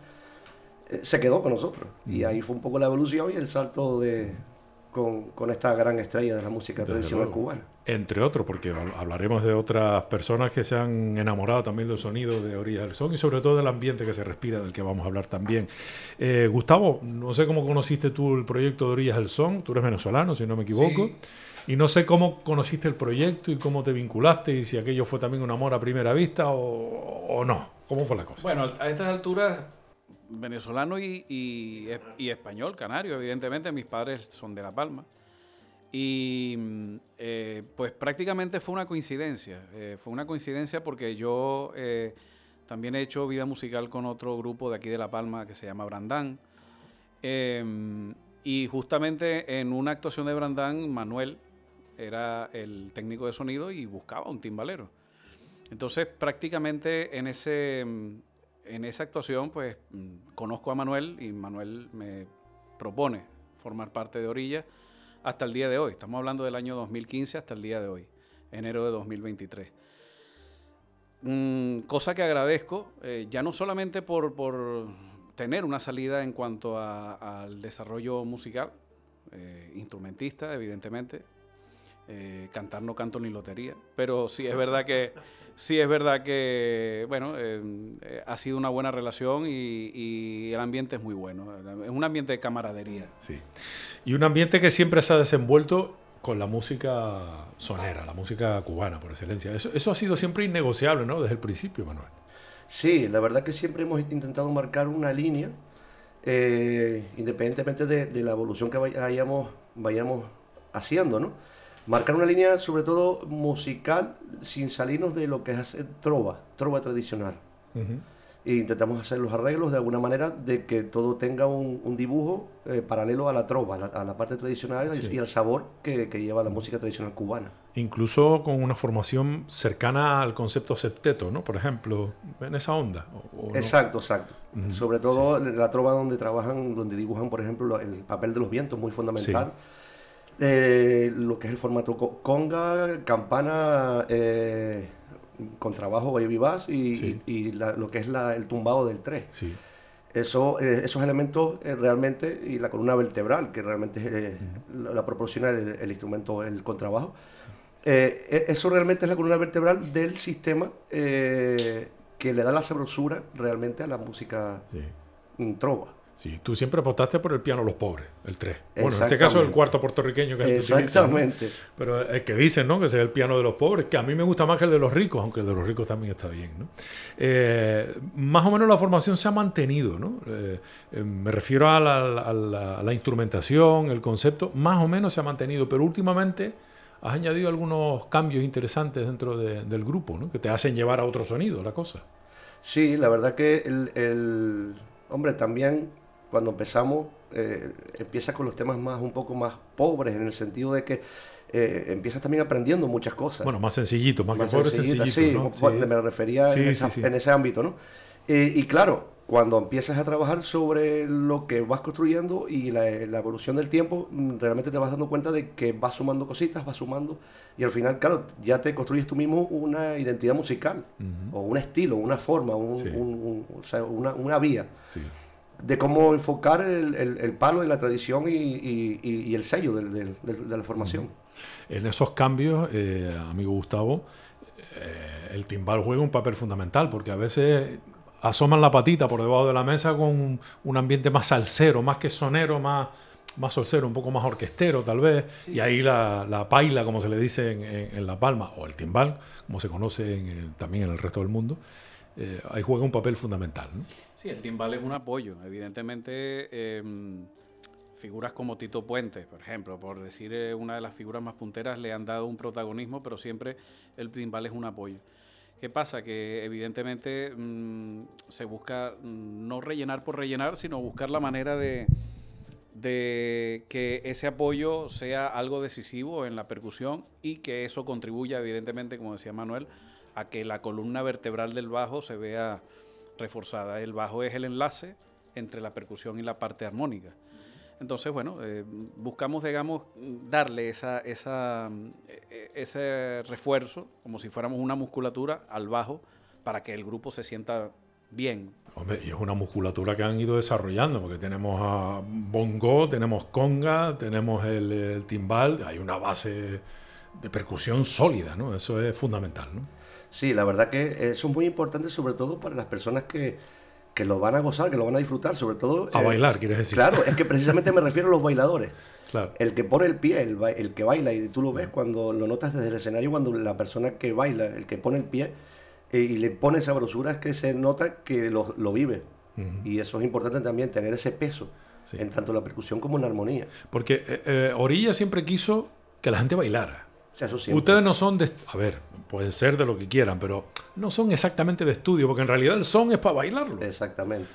eh, se quedó con nosotros. Y ahí fue un poco la evolución y el salto de, con, con esta gran estrella de la música Desde tradicional luego. cubana. Entre otros, porque hab- hablaremos de otras personas que se han enamorado también del sonido de Orillas del Son y sobre todo del ambiente que se respira, del que vamos a hablar también. Eh, Gustavo, no sé cómo conociste tú el proyecto de Orillas del Son, tú eres venezolano, si no me equivoco, y no sé cómo conociste el proyecto y cómo te vinculaste y si aquello fue también un amor a primera vista o, o no. ¿Cómo fue la cosa? Bueno, a estas alturas, venezolano y, y- y español, canario, evidentemente, mis padres son de La Palma. Y mm, eh, pues prácticamente fue una coincidencia. eh, fue una coincidencia porque yo eh, también he hecho vida musical con otro grupo de aquí de La Palma que se llama Brandán. Em, y justamente en una actuación de Brandán, Manuel era el técnico de sonido y buscaba un timbalero. Entonces, prácticamente en, ese, mm, en esa actuación, pues mm, conozco a Manuel y Manuel me propone formar parte de Orilla hasta el día de hoy. Estamos hablando del año 2015 hasta el día de hoy, enero de 2023. Mm, cosa que agradezco, eh, ya no solamente por, por tener una salida en cuanto a- al desarrollo musical, eh, instrumentista, evidentemente, eh, cantar no canto ni lotería, pero sí es verdad que sí es verdad que bueno eh, eh, ha sido una buena relación y, y el ambiente es muy bueno, es un ambiente de camaradería. Sí. Y un ambiente que siempre se ha desenvuelto con la música sonera, la música cubana por excelencia. Eso, eso ha sido siempre innegociable, ¿no? Desde el principio, Manuel. Sí, la verdad que siempre hemos intentado marcar una línea, eh, independientemente de, de la evolución que vayamos, vayamos haciendo, ¿no? Marcar una línea sobre todo musical sin salirnos de lo que es hacer trova, trova tradicional. E intentamos hacer los arreglos de alguna manera de que todo tenga un, un dibujo eh, paralelo a la trova, a la, a la parte tradicional y- Sí. y al sabor que, que lleva la música tradicional cubana. Incluso con una formación cercana al concepto septeto, ¿no? Por ejemplo, en esa onda. o- o no? Exacto, exacto. Sobre todo la trova donde trabajan, donde dibujan, por ejemplo, lo- el papel de los vientos, muy fundamental. Eh, lo que es el formato co- conga, campana, eh, contrabajo, baby bass y, Sí. y- y la- lo que es la- el tumbado del 3. Sí. Eso, eh, esos elementos eh, realmente, y la columna vertebral, que realmente la, la proporciona el, el instrumento, el contrabajo, e- eso realmente es la columna vertebral del sistema que le da la sabrosura realmente a la música mm, trova. Sí, tú siempre apostaste por el piano Los Pobres, el 3. Bueno, en este caso el cuarto puertorriqueño que es el. Exactamente. Pero es que dicen, ¿no? Que ese es el piano de los pobres, que a mí me gusta más que el de los ricos, aunque el de los ricos también está bien, ¿no? Eh, más o menos la formación se ha mantenido, ¿no? Eh, eh, me refiero a la, a la- a la instrumentación, el concepto, más o menos se ha mantenido, pero últimamente has añadido algunos cambios interesantes dentro de- del grupo, ¿no? Que te hacen llevar a otro sonido la cosa. Sí, la verdad que el, el- hombre, también cuando empezamos, eh, empiezas con los temas más un poco más pobres, en el sentido de que eh, empiezas también aprendiendo muchas cosas. Bueno, más sencillito, más, Más que pobre, sencillita, sencillito, sí, ¿no? bueno, me refería Sí, en, sí, esa- sí. en ese ámbito, ¿no? Eh, y claro, cuando empiezas a trabajar sobre lo que vas construyendo y la, la evolución del tiempo, mm, realmente te vas dando cuenta de que vas sumando cositas, vas sumando, y al final, claro, ya te construyes tú mismo una identidad musical, o un estilo, una forma, un- Sí. un- un- o sea, una, una vía Sí. De cómo enfocar el, el- el palo de la tradición y, y- y- y el sello del- del- del- de la formación. En esos cambios, eh, amigo Gustavo, eh, el timbal juega un papel fundamental porque a veces asoman la patita por debajo de la mesa con un, un ambiente más salsero, más que sonero, más, más solcero, un poco más orquestero tal vez. Y ahí la, la paila, como se le dice en, en- en La Palma, o el timbal, como se conoce en, también en el resto del mundo, eh, ahí juega un papel fundamental. ¿no? Sí, el timbal es un apoyo. Evidentemente, eh, figuras como Tito Puentes, por ejemplo, por decir eh, una de las figuras más punteras, le han dado un protagonismo, pero siempre el timbal es un apoyo. ¿Qué pasa? Que evidentemente mm, se busca mm, no rellenar por rellenar, sino buscar la manera de, de que ese apoyo sea algo decisivo en la percusión y que eso contribuya, evidentemente, como decía Manuel, a que la columna vertebral del bajo se vea reforzada. El bajo es el enlace entre la percusión y la parte armónica. Entonces, bueno, eh, buscamos, digamos, darle eh, ese refuerzo, como si fuéramos una musculatura, al bajo, para que el grupo se sienta bien. Hombre, y es una musculatura que han ido desarrollando, porque tenemos a bongo, tenemos conga, tenemos el timbal, hay una base de percusión sólida, ¿no? Eso es fundamental, ¿no? Sí, la verdad que eso es muy importante, sobre todo para las personas que, que lo van a gozar, que lo van a disfrutar, sobre todo... A bailar, quieres decir. Claro, es que precisamente me refiero a los bailadores. Claro. El que pone el pie, el, el, que baila, y tú lo ves cuando lo notas desde el escenario, cuando la persona que baila, el que pone el pie eh, y le pone esa brosura, es que se nota que lo, lo vive. Y eso es importante también, tener ese peso, sí. en tanto la percusión como en la armonía. Porque eh, eh, Orilla siempre quiso que la gente bailara. O sea, Ustedes no son de... A ver, pueden ser de lo que quieran, pero no son exactamente de estudio, porque en realidad el son es para bailarlo. Exactamente.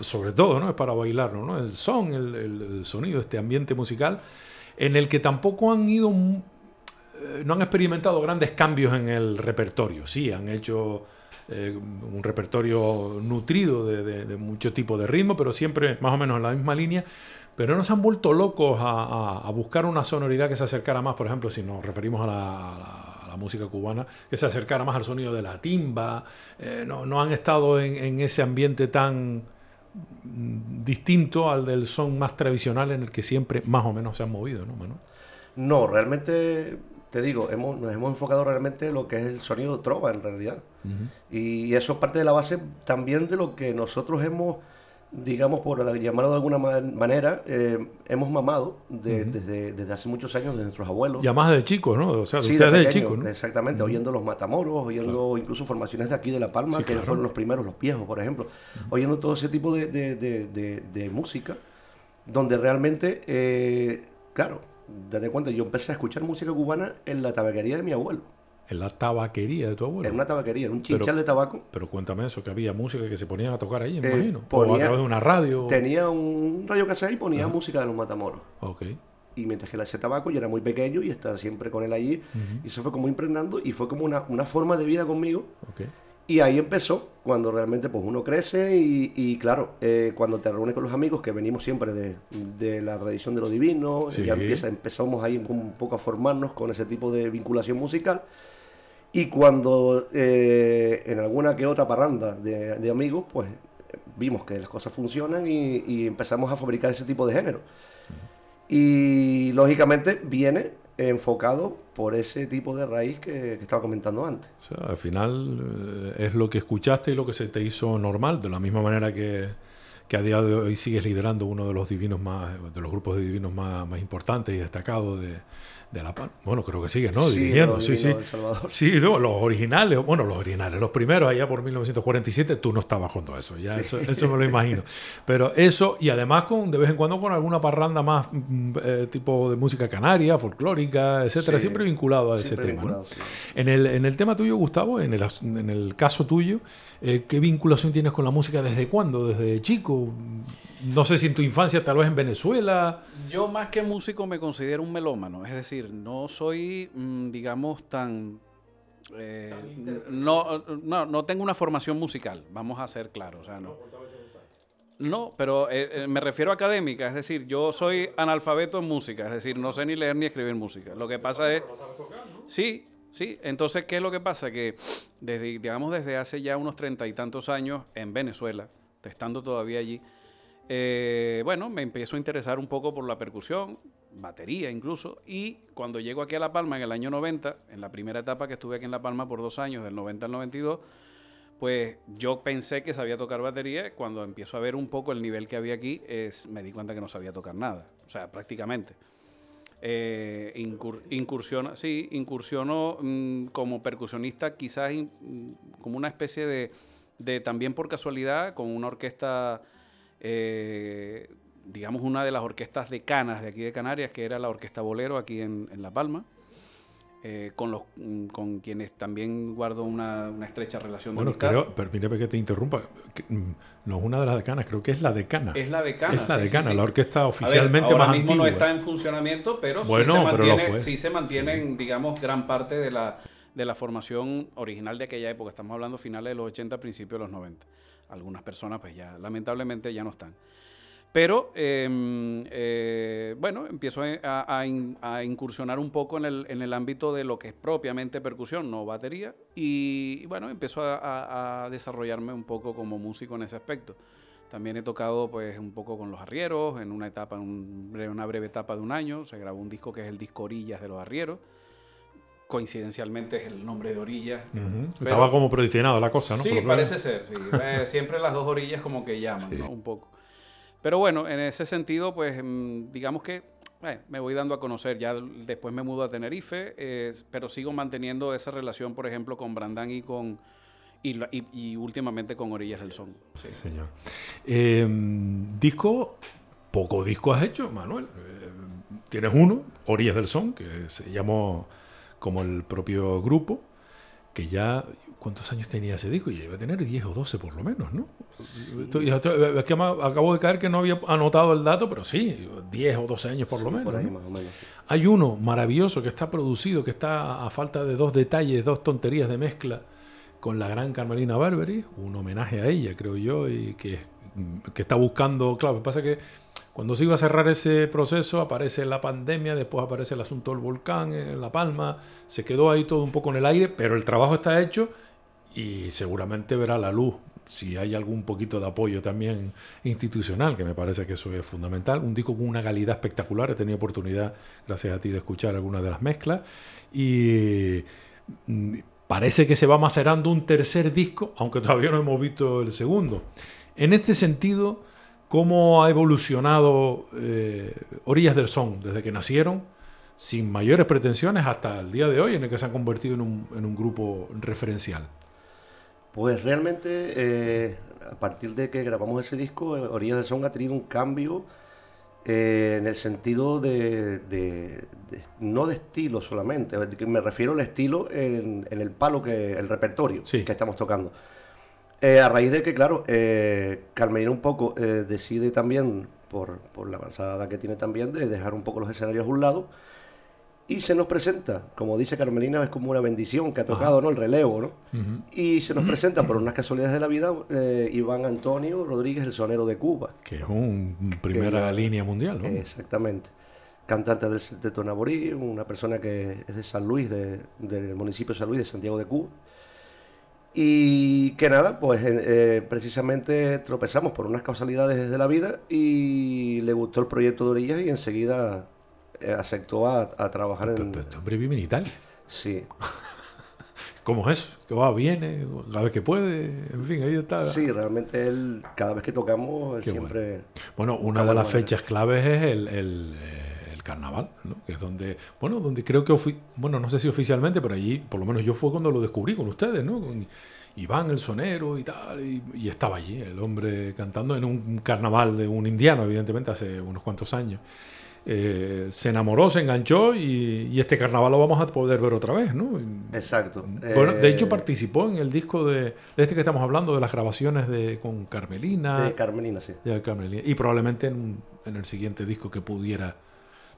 Sobre todo, ¿no? Es para bailarlo, ¿no? El son, el, el sonido, este ambiente musical, en el que tampoco han ido... Eh, no han experimentado grandes cambios en el repertorio. Sí, han hecho eh, un repertorio nutrido de, de, de, mucho tipo de ritmo, pero siempre más o menos en la misma línea. Pero no se han vuelto locos a, a, a buscar una sonoridad que se acercara más, por ejemplo, si nos referimos a la, a la a la música cubana, que se acercara más al sonido de la timba, eh, no, no, han estado en, en, ese ambiente tan distinto al del son más tradicional en el que siempre más o menos se han movido, ¿no, Manuel? No, realmente, te digo, hemos, nos hemos enfocado realmente en lo que es el sonido trova en realidad. Uh -huh. Y eso es parte de la base también de lo que nosotros hemos digamos, por llamarlo de alguna manera, eh, hemos mamado de, uh -huh. desde, desde, hace muchos años de nuestros abuelos. Ya más de chicos, ¿no? O sea, sí, ustedes de, de chicos, ¿no? Exactamente, uh -huh. oyendo los matamoros, oyendo claro. incluso formaciones de aquí de La Palma, sí, que claro. fueron los primeros, los viejos, por ejemplo, uh -huh. oyendo todo ese tipo de, de música, donde realmente, eh, claro, date cuenta, yo empecé a escuchar música cubana en la tabaquería de mi abuelo. En la tabaquería de tu abuelo. En una tabaquería, en un chinchal pero, de tabaco. Pero cuéntame eso, que había música que se ponían a tocar ahí, me eh, imagino. Ponía, o a través de una radio. Tenía un radio cassette y ponía Ajá. música de los matamoros. Ok. Y mientras que le hacía tabaco, yo era muy pequeño y estaba siempre con él allí. Uh -huh. Y eso fue como impregnando y fue como una, una forma de vida conmigo. Okay. Y ahí empezó, cuando realmente pues uno crece y, y claro, eh, cuando te reúnes con los amigos, que venimos siempre de, de la tradición de lo divino, sí. ya empieza, empezamos ahí un poco a formarnos con ese tipo de vinculación musical. Y cuando eh, en alguna que otra parranda de, de, amigos, pues vimos que las cosas funcionan y, y, empezamos a fabricar ese tipo de género. Y lógicamente viene enfocado por ese tipo de raíz que, que estaba comentando antes. O sea, al final eh, es lo que escuchaste y lo que se te hizo normal, de la misma manera que, que a día de hoy sigues liderando uno de los divinos más, de los grupos de divinos más, más importantes y destacados de, de La Palma. Bueno, creo que sigues, ¿no? Sí, Dirigiendo, sí, sí. Sí, no, los originales, bueno, los originales, los primeros allá por 1947, tú no estabas con todo eso, ya sí. eso, eso, me lo imagino. Pero eso, y además con de vez en cuando con alguna parranda más mm, eh, tipo de música canaria, folclórica, etcétera, sí. siempre vinculado a siempre ese tema. ¿no? En, el, en el tema tuyo, Gustavo, en el, en el caso tuyo, eh, ¿qué vinculación tienes con la música? ¿Desde cuándo? ¿Desde chico? No sé si en tu infancia, tal vez en Venezuela. Yo más que músico me considero un melómano, es decir, no soy, mmm, digamos, tan... Eh, no, no, no tengo una formación musical, vamos a ser claros. O sea, no. No, pero eh, eh, me refiero a académica, es decir, yo soy analfabeto en música, es decir, no sé ni leer ni escribir música. Lo que pasa es... Sí, sí, entonces, ¿qué es lo que pasa? Que desde, digamos, desde hace ya unos treinta y tantos años en Venezuela, estando todavía allí, eh, bueno, me empiezo a interesar un poco por la percusión, batería incluso, y cuando llego aquí a La Palma en el año 90, en la primera etapa que estuve aquí en La Palma por dos años, del 90 al 92, pues yo pensé que sabía tocar batería, cuando empiezo a ver un poco el nivel que había aquí, me di cuenta que no sabía tocar nada, o sea, prácticamente. Eh, incur, incursiono, sí, incursiono mmm, como percusionista, quizás mm, como una especie de, de, también por casualidad, con una orquesta eh, digamos, una de las orquestas decanas de aquí de Canarias, que era la Orquesta Bolero aquí en, en La Palma. eh, con, los, mm, con quienes también guardo una, una estrecha relación de Bueno, creo, permíteme que te interrumpa. que, mm, no es una de las decanas, creo que es la decana. Es la decana. Es la sí, decana, sí. la orquesta A ver, oficialmente ahora más mismo antigua. no está en funcionamiento, pero, Bueno, sí, se mantiene, sí se mantienen, digamos, gran parte de la, de la formación original de aquella época. Estamos hablando finales de los 80, principios de los 90. Algunas personas, pues ya, lamentablemente, ya no están. Pero, eh, eh, bueno, empiezo a, a a incursionar un poco en el, en el ámbito de lo que es propiamente percusión, no batería. Y, y bueno, empiezo a, a- desarrollarme un poco como músico en ese aspecto. También he tocado pues un poco con los arrieros, en una etapa, un breve- una breve etapa de un año. Se grabó un disco que es el disco Orillas de los Arrieros. Coincidencialmente es el nombre de Orillas. Ujú. Pero- Estaba como predestinado la cosa, ¿no? Sí, parece ser. sí. Eh, siempre las dos orillas como que llaman, Sí. ¿no? Un poco. Pero bueno, en ese sentido, pues mm, digamos que eh, me voy dando a conocer. Ya después me mudo a Tenerife, eh, pero sigo manteniendo esa relación, por ejemplo, con Brandán y con y, últimamente con Orillas del Son. Sí. Señor. Eh, disco, poco disco has hecho, Manuel. Eh, tienes uno, Orillas del Son, que se llamó como el propio grupo, que ya, ¿cuántos años tenía ese disco? Ya iba a tener 10 o 12 por lo menos, ¿no? Es que me acabo de caer que no había anotado el dato, pero sí, 10 o 12 años por lo menos. Por ahí ¿no? más o menos. sí. Hay uno maravilloso que está producido, que está a falta de dos detalles, dos tonterías de mezcla con la gran Carmelina Barberi, un homenaje a ella, creo yo, y que, que está buscando, claro, lo que pasa es que cuando se iba a cerrar ese proceso aparece la pandemia, después aparece el asunto del volcán en La Palma, se quedó ahí todo un poco en el aire, pero el trabajo está hecho y seguramente verá la luz si hay algún poquito de apoyo también institucional, que me parece que eso es fundamental. Un disco con una calidad espectacular, he tenido oportunidad, gracias a ti, de escuchar algunas de las mezclas y mm, parece que se va macerando un tercer disco, aunque todavía no hemos visto el segundo. En este sentido, ¿cómo ha evolucionado eh, Orillas del Son desde que nacieron? sin mayores pretensiones hasta el día de hoy en el que se han convertido en un, en un grupo referencial. Pues realmente, eh, a partir de que grabamos ese disco, eh, Orillas del Son ha tenido un cambio eh, en el sentido de, de- de- no de estilo solamente, me refiero al estilo en, en el palo que el repertorio Sí. que estamos tocando. Eh, a raíz de que, claro, eh, Carmelina un poco decide también, por, por la avanzada que tiene también, de dejar un poco los escenarios a un lado. Y se nos presenta, como dice Carmelina, es como una bendición que ha tocado, ¿no? El relevo, ¿no? Y se nos presenta por unas casualidades de la vida eh, Iván Antonio Rodríguez, el sonero de Cuba. Que es un primera línea mundial, ¿no? Exactamente. Cantante del Septeto Naborí, una persona que es de San Luis, de- del municipio de San Luis, de Santiago de Cuba. Y que nada, pues eh, eh, precisamente tropezamos por unas causalidades de la vida y le gustó el proyecto de Orillas y enseguida aceptó a, a trabajar Pero- en... pero este hombre vive en Italia. Sí, ¿Cómo es? Que va, viene, cada vez que puede, en fin, ahí está. sí, realmente él, cada vez que tocamos, él Qué siempre... Bueno, una Ah, de las bueno, fechas claves es el, el, eh, el carnaval, ¿no? Que es donde, bueno, donde creo que, ofi- bueno, no sé si oficialmente, pero allí, por lo menos yo fue cuando lo descubrí con ustedes, ¿no? Con Iván, el sonero y tal, y, y estaba allí, el hombre cantando en un carnaval de un indiano, evidentemente, hace unos cuantos años. Eh, se enamoró, se enganchó y, y este carnaval lo vamos a poder ver otra vez, ¿no? Exacto. Bueno, de hecho Eh, participó en el disco de, de este que estamos hablando, de las grabaciones de con Carmelina. De Carmelina, sí. Ya, Carmelina. Y probablemente en, en el siguiente disco que pudiera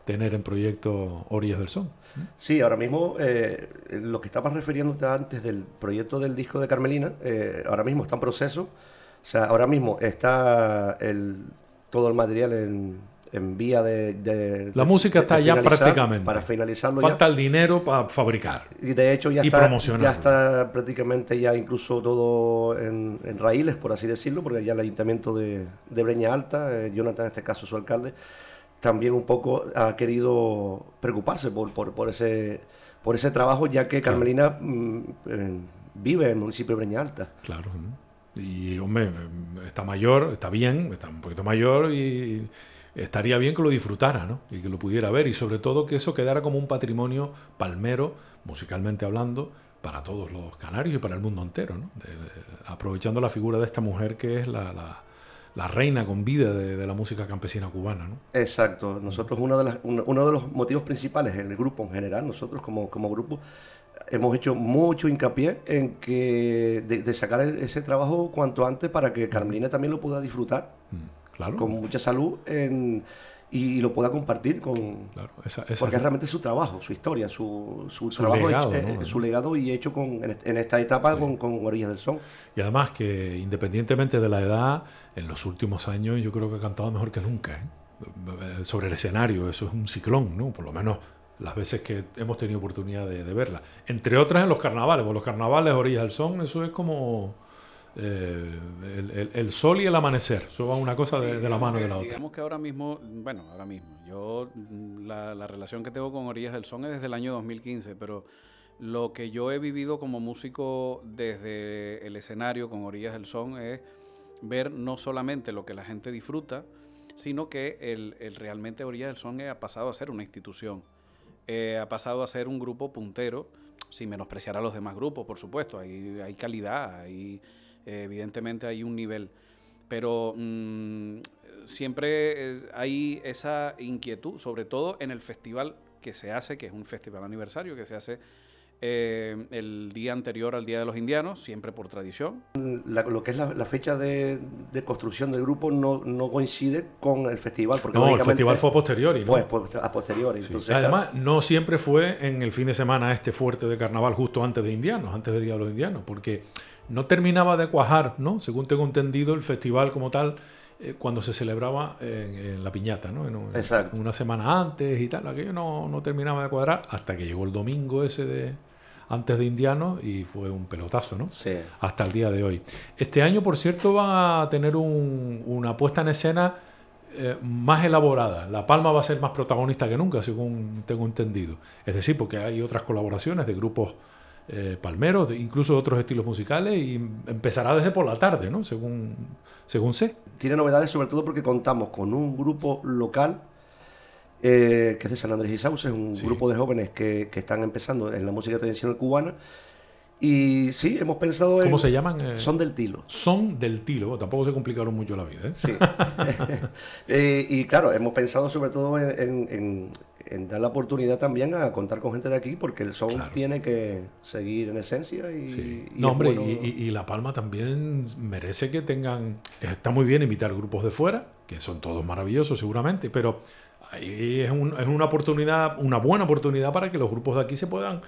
tener en proyecto Orillas del Son. Sí, ahora mismo eh, lo que estabas refiriéndote antes del proyecto del disco de Carmelina, eh, ahora mismo está en proceso. O sea, ahora mismo está el, todo el material en, en vía de, de- La música de- está de ya prácticamente. Para finalizarlo Falta ya. el dinero para fabricar. Y de hecho ya está, ya está prácticamente ya incluso todo en, en raíles, por así decirlo, porque ya el ayuntamiento de, de Breña Alta, eh, Jonathan en este caso su alcalde, también un poco ha querido preocuparse por, por, por ese, por ese trabajo, ya que Carmelina mm, vive en el municipio de Breña Alta. Claro. ¿no? Y, hombre, está mayor, está bien, está un poquito mayor y estaría bien que lo disfrutara, ¿no? Y que lo pudiera ver y sobre todo que eso quedara como un patrimonio palmero, musicalmente hablando, para todos los canarios y para el mundo entero, ¿no? De- de- aprovechando la figura de esta mujer que es la, la- la reina con vida de, la música campesina cubana. ¿no? Exacto. Nosotros, uno de, las, uno, de los motivos principales en el grupo en general, nosotros como, como grupo, hemos hecho mucho hincapié en que de, sacar ese trabajo cuanto antes para que Carmelina también lo pueda disfrutar mm, claro. con mucha salud en y lo pueda compartir con... Claro, porque es realmente su trabajo, su historia, su, su, trabajo, legado, eh, su legado y hecho con, en esta etapa con, con, Orillas del Son. Y además que independientemente de la edad, en los últimos años yo creo que ha cantado mejor que nunca. ¿eh? Sobre el escenario, eso es un ciclón, ¿no? Por lo menos las veces que hemos tenido oportunidad de, de verla. Entre otras en los carnavales, porque los carnavales Orillas del Son, eso es como eh, el, sol y el amanecer. Eso va una cosa de, la mano de la otra. Digamos que ahora mismo, bueno, ahora mismo, yo la, la, relación que tengo con Orillas del Son es desde el año 2015, pero lo que yo he vivido como músico desde el escenario con Orillas del Son es ver no solamente lo que la gente disfruta, sino que el, realmente Orillas del Son ha pasado a ser una institución, eh, ha pasado a ser un grupo puntero, sin menospreciar a los demás grupos, por supuesto, hay, hay calidad, hay evidentemente hay un nivel, pero mm, siempre eh, hay esa inquietud, sobre todo en el festival que se hace, que es un festival aniversario, que se hace eh, el día anterior al Día de los Indianos, siempre por tradición. lo que es la, fecha de, construcción del grupo no, coincide con el festival. Porque no, el festival fue a posteriori. Pues, pues, a posteriori. Además, no siempre fue en el fin de semana este fuerte de carnaval justo antes de Indianos, antes del Día de los Indianos, porque no terminaba de cuajar, ¿no? Según tengo entendido, el festival como tal, eh, cuando se celebraba en, la piñata, ¿no? una semana antes y tal, aquello no, no terminaba de cuadrar hasta que llegó el domingo ese de antes de Indiano y fue un pelotazo, ¿no? Sí. Hasta el día de hoy. Este año, por cierto, va a tener una puesta en escena eh, más elaborada. La Palma va a ser más protagonista que nunca, según tengo entendido. Es decir, porque hay otras colaboraciones de grupos eh, palmeros, incluso de otros estilos musicales, y empezará desde por la tarde, ¿no? Según, según sé. Tiene novedades sobre todo porque contamos con un grupo local eh, que es de San Andrés y Sauce, es un grupo de jóvenes que, que, están empezando en la música tradicional cubana. Y sí, hemos pensado en... ¿Cómo se llaman? Eh, son del Tilo. Son del Tilo. tampoco se complicaron mucho la vida. Sí. y claro, hemos pensado sobre todo en, en dar la oportunidad también a contar con gente de aquí, porque el son tiene que seguir en esencia y, no, hombre, y, La Palma también merece que tengan. Está muy bien invitar grupos de fuera, que son todos maravillosos seguramente, pero ahí es, es una oportunidad, una buena oportunidad para que los grupos de aquí se puedan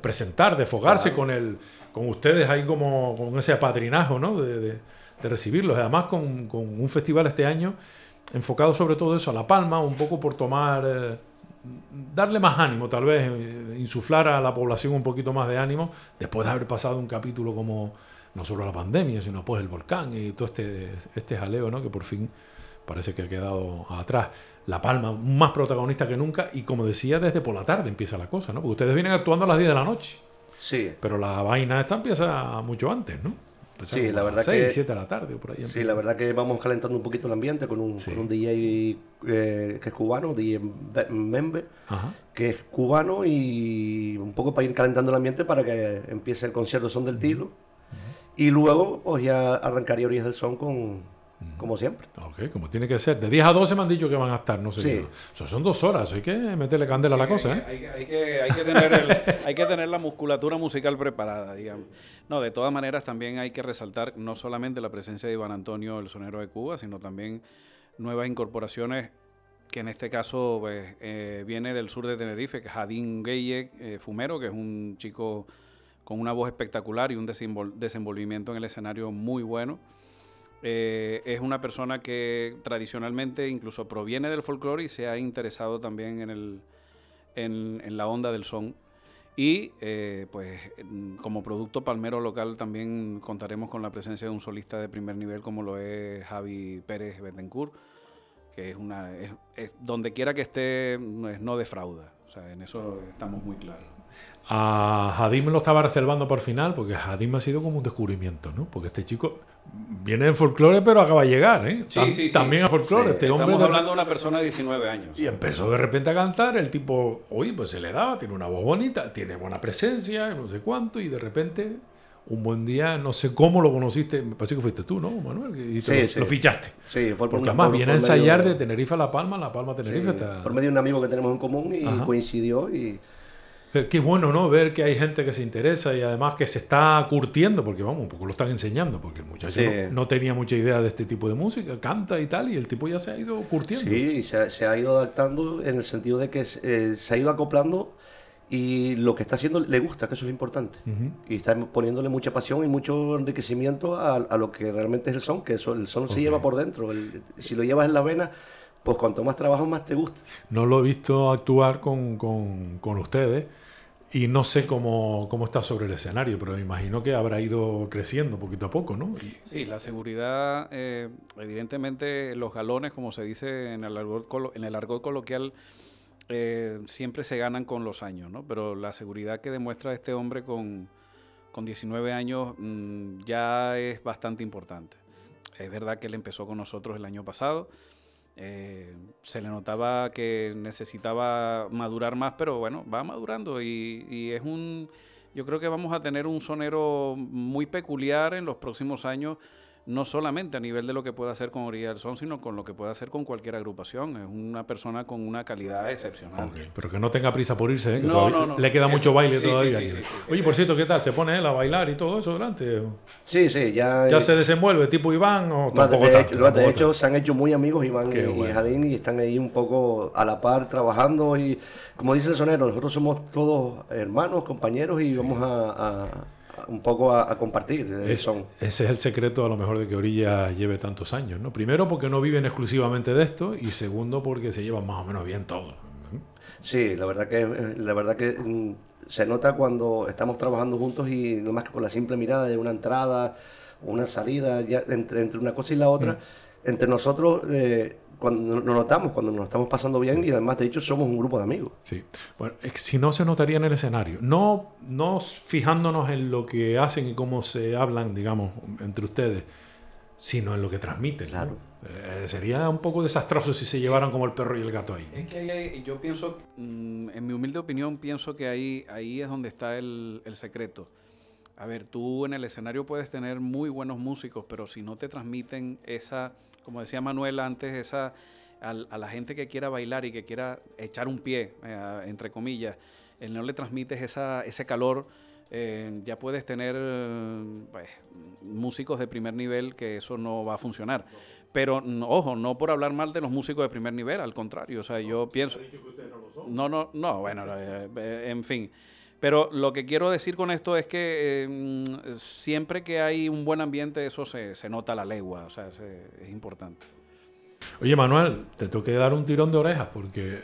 presentar, desfogarse con el, con ustedes ahí como con ese apadrinajo, ¿no? De, de, recibirlos. Además, con, con, un festival este año enfocado sobre todo eso a La Palma, un poco por tomar. Eh, darle más ánimo, tal vez, eh, insuflar a la población un poquito más de ánimo, después de haber pasado un capítulo como no solo la pandemia, sino pues el volcán y todo este, este jaleo, ¿no? que por fin parece que ha quedado atrás. La Palma, más protagonista que nunca, y como decía, desde por la tarde empieza la cosa, ¿no? Porque ustedes vienen actuando a las 10 de la noche. Sí. Pero la vaina esta empieza mucho antes, ¿no? sí, la verdad 6, que 7 de la tarde o por ahí. Sí, la verdad que vamos calentando un poquito el ambiente con un, con un DJ eh, que es cubano, DJ Membe, que es cubano y un poco para ir calentando el ambiente para que empiece el concierto Son del Tilo. Y luego pues ya arrancaría Orillas del Son con, como siempre. Ok, como tiene que ser. De 10 a 12 me han dicho que van a estar, no sé. Sí. Eso son dos horas, hay que meterle candela a la cosa, ¿eh? Hay, que, hay, que tener hay que tener la musculatura musical preparada, digamos. No, de todas maneras también hay que resaltar no solamente la presencia de Iván Antonio, el sonero de Cuba, sino también nuevas incorporaciones que en este caso pues, eh, viene del sur de Tenerife, que es Jadín Gueye eh, Fumero, que es un chico con una voz espectacular y un desenvolvimiento en el escenario muy bueno. Eh, es una persona que tradicionalmente incluso proviene del folclore y se ha interesado también en, el, en, la onda del son. Y eh, pues como producto palmero local también contaremos con la presencia de un solista de primer nivel como lo es Javi Pérez Betancourt, que es una es, donde quiera que esté no defrauda. O sea, en eso estamos muy claros. A Hadim lo estaba reservando por final, porque Hadim ha sido como un descubrimiento, ¿no? Porque este chico viene de folclore, pero acaba de llegar, ¿eh? Sí, sí, También a folclore. este hombre Estamos hablando de una persona de 19 años. Y empezó de repente a cantar, el tipo, oye, pues se le daba, tiene una voz bonita, tiene buena presencia, no sé cuánto, y de repente un buen día, no sé cómo lo conociste, me parece que fuiste tú, ¿no, Manuel? Y te Sí, lo, sí. lo fichaste. Sí, fue por Porque además por- viene a por medio ensayar de- de Tenerife a La Palma, La Palma a Tenerife. Sí, está- por medio de un amigo que tenemos en común y Ajá. coincidió y Qué bueno, ¿no? Ver que hay gente que se interesa y además que se está curtiendo, porque vamos, un poco lo están enseñando, porque el muchacho Sí. no, no tenía mucha idea de este tipo de música, canta y tal, y el tipo ya se ha ido curtiendo. sí, y se, ha- se ha ido adaptando en el sentido de que eh, se ha ido acoplando y lo que está haciendo le gusta, que eso es lo importante. Y está poniéndole mucha pasión y mucho enriquecimiento a, a lo que realmente es el son, que eso, el son se lleva por dentro. El- si lo llevas en la vena, pues cuanto más trabajo, más te gusta. No lo he visto actuar con, con- con ustedes y no sé cómo, cómo está sobre el escenario, pero me imagino que habrá ido creciendo poquito a poco, ¿no? Y- Sí, la seguridad, eh, evidentemente los galones, como se dice en el argot, colo- en el argot coloquial, eh, siempre se ganan con los años, ¿no? Pero la seguridad que demuestra este hombre con, con 19 años mm, ya es bastante importante. Es verdad que él empezó con nosotros el año pasado. Eh, se le notaba que necesitaba madurar más, pero bueno, va madurando y, y es un, yo creo que vamos a tener un sonero muy peculiar en los próximos años, no solamente a nivel de lo que pueda hacer con Orilla del Son, sino con lo que pueda hacer con cualquier agrupación. Es una persona con una calidad excepcional. Ok, Pero que no tenga prisa por irse, ¿eh? que No, todavía no, no. le queda Eso- mucho baile sí, todavía. sí, sí, sí. Oye, por cierto, ¿qué tal? ¿Se pone él a bailar y todo eso delante? Sí, sí, ya... ¿Ya eh, se desenvuelve tipo Iván o tampoco de, tanto? de tampoco hecho, tanto? se han hecho muy amigos Iván Qué y bueno. Jadín y están ahí un poco a la par trabajando y como dice el sonero, nosotros somos todos hermanos, compañeros y vamos a, a- a un poco a, a compartir el Es- son. ese es el secreto a lo mejor de que Orilla lleve tantos años, ¿no? Primero porque no viven exclusivamente de esto y segundo porque se llevan más o menos bien todos. Sí, la verdad que eh, la verdad que mm, se nota cuando estamos trabajando juntos y no más que con la simple mirada de una entrada, una salida, ya entre, entre una cosa y la otra, entre nosotros eh, cuando nos notamos, cuando nos estamos pasando bien y además de hecho somos un grupo de amigos. Sí. Bueno, es que si no se notaría en el escenario. No, no fijándonos en lo que hacen y cómo se hablan, digamos, entre ustedes, sino en lo que transmiten. ¿no? Claro. Eh, sería un poco desastroso si se llevaran como el perro y el gato ahí. Es que ahí hay- yo pienso, mm, en mi humilde opinión, pienso que ahí, ahí es donde está el, el secreto. A ver, tú en el escenario puedes tener muy buenos músicos, pero si no te transmiten esa, como decía Manuel antes, esa al- a, la gente que quiera bailar y que quiera echar un pie, eh, entre comillas, eh, no le transmites esa, ese calor, eh, ya puedes tener pues, músicos de primer nivel que eso no va a funcionar. Pero no, ojo, no por hablar mal de los músicos de primer nivel, al contrario, o sea, yo pienso... No, no, no, bueno, eh, eh, en fin. Pero lo que quiero decir con esto es que eh, siempre que hay un buen ambiente, eso se, se nota a la legua, o sea, se- es importante. Oye, Manuel, te tengo que dar un tirón de orejas porque, eh,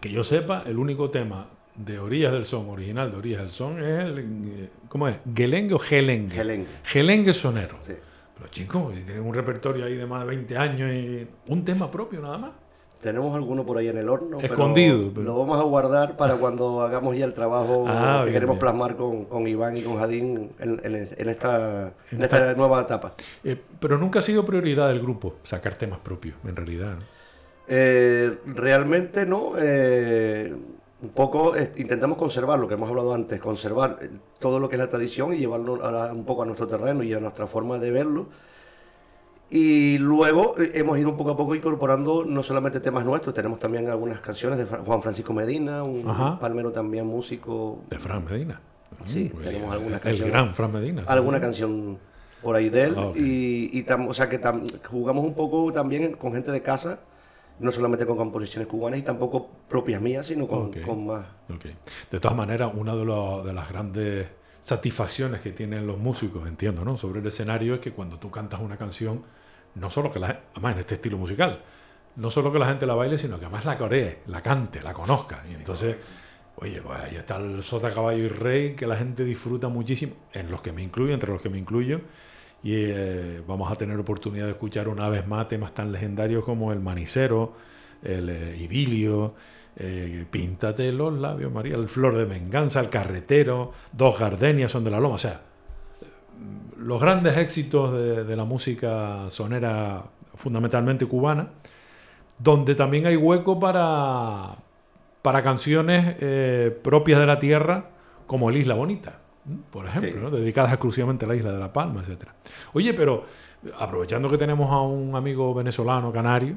que yo sepa, el único tema de Orillas del Son, original de Orillas del Son, es el. eh, ¿Cómo es? ¿Gelengue o gelengue? Gelengue. Gelengue sonero. Sí. Pero chicos, si tienen un repertorio ahí de más de 20 años y un tema propio nada más. Tenemos alguno por ahí en el horno, Escondido, pero- lo vamos a guardar para cuando hagamos ya el trabajo Ah, que bien, queremos bien. plasmar con, con Iván y con Jadín en, en- en esta, en esta nueva etapa. Eh, pero nunca ha sido prioridad del grupo sacar temas propios, en realidad. ¿no? Eh, realmente no. eh, un poco eh, intentamos conservar lo que hemos hablado antes, conservar eh, todo lo que es la tradición y llevarlo a la- un poco a nuestro terreno y a nuestra forma de verlo. Y luego eh, hemos ido un poco a poco incorporando no solamente temas nuestros, tenemos también algunas canciones de Juan Francisco Medina, un Ajá. palmero también músico, De Fran Medina. Sí, tenemos el- algunas El canciones. gran Fran Medina. sí, alguna canción por ahí de él. Ah. Y, y tam- o sea que tam- jugamos un poco también con gente de casa, no solamente con composiciones cubanas y tampoco propias mías, sino con, con más. De todas maneras, una de, lo- de las grandes satisfacciones que tienen los músicos, entiendo, ¿no? Sobre el escenario es que cuando tú cantas una canción, no solo que la además en este estilo musical, no solo que la gente la baile, sino que además la coree, la cante, la conozca. Y entonces, oye, pues ahí está el Sota Caballo y Rey, que la gente disfruta muchísimo, en los que me incluyo, entre los que me incluyo. Y eh, vamos a tener oportunidad de escuchar una vez más temas tan legendarios como el Manicero, el eh, Idilio, eh, Píntate los labios, María, el Flor de Venganza, el Carretero, Dos Gardenias son de la Loma. O sea, los grandes éxitos de, de la música sonera fundamentalmente cubana, donde también hay hueco para, para canciones eh, propias de la tierra, como el Isla Bonita. por ejemplo, dedicadas exclusivamente a la isla de La Palma, etc. Oye, pero aprovechando que tenemos a un amigo venezolano, canario,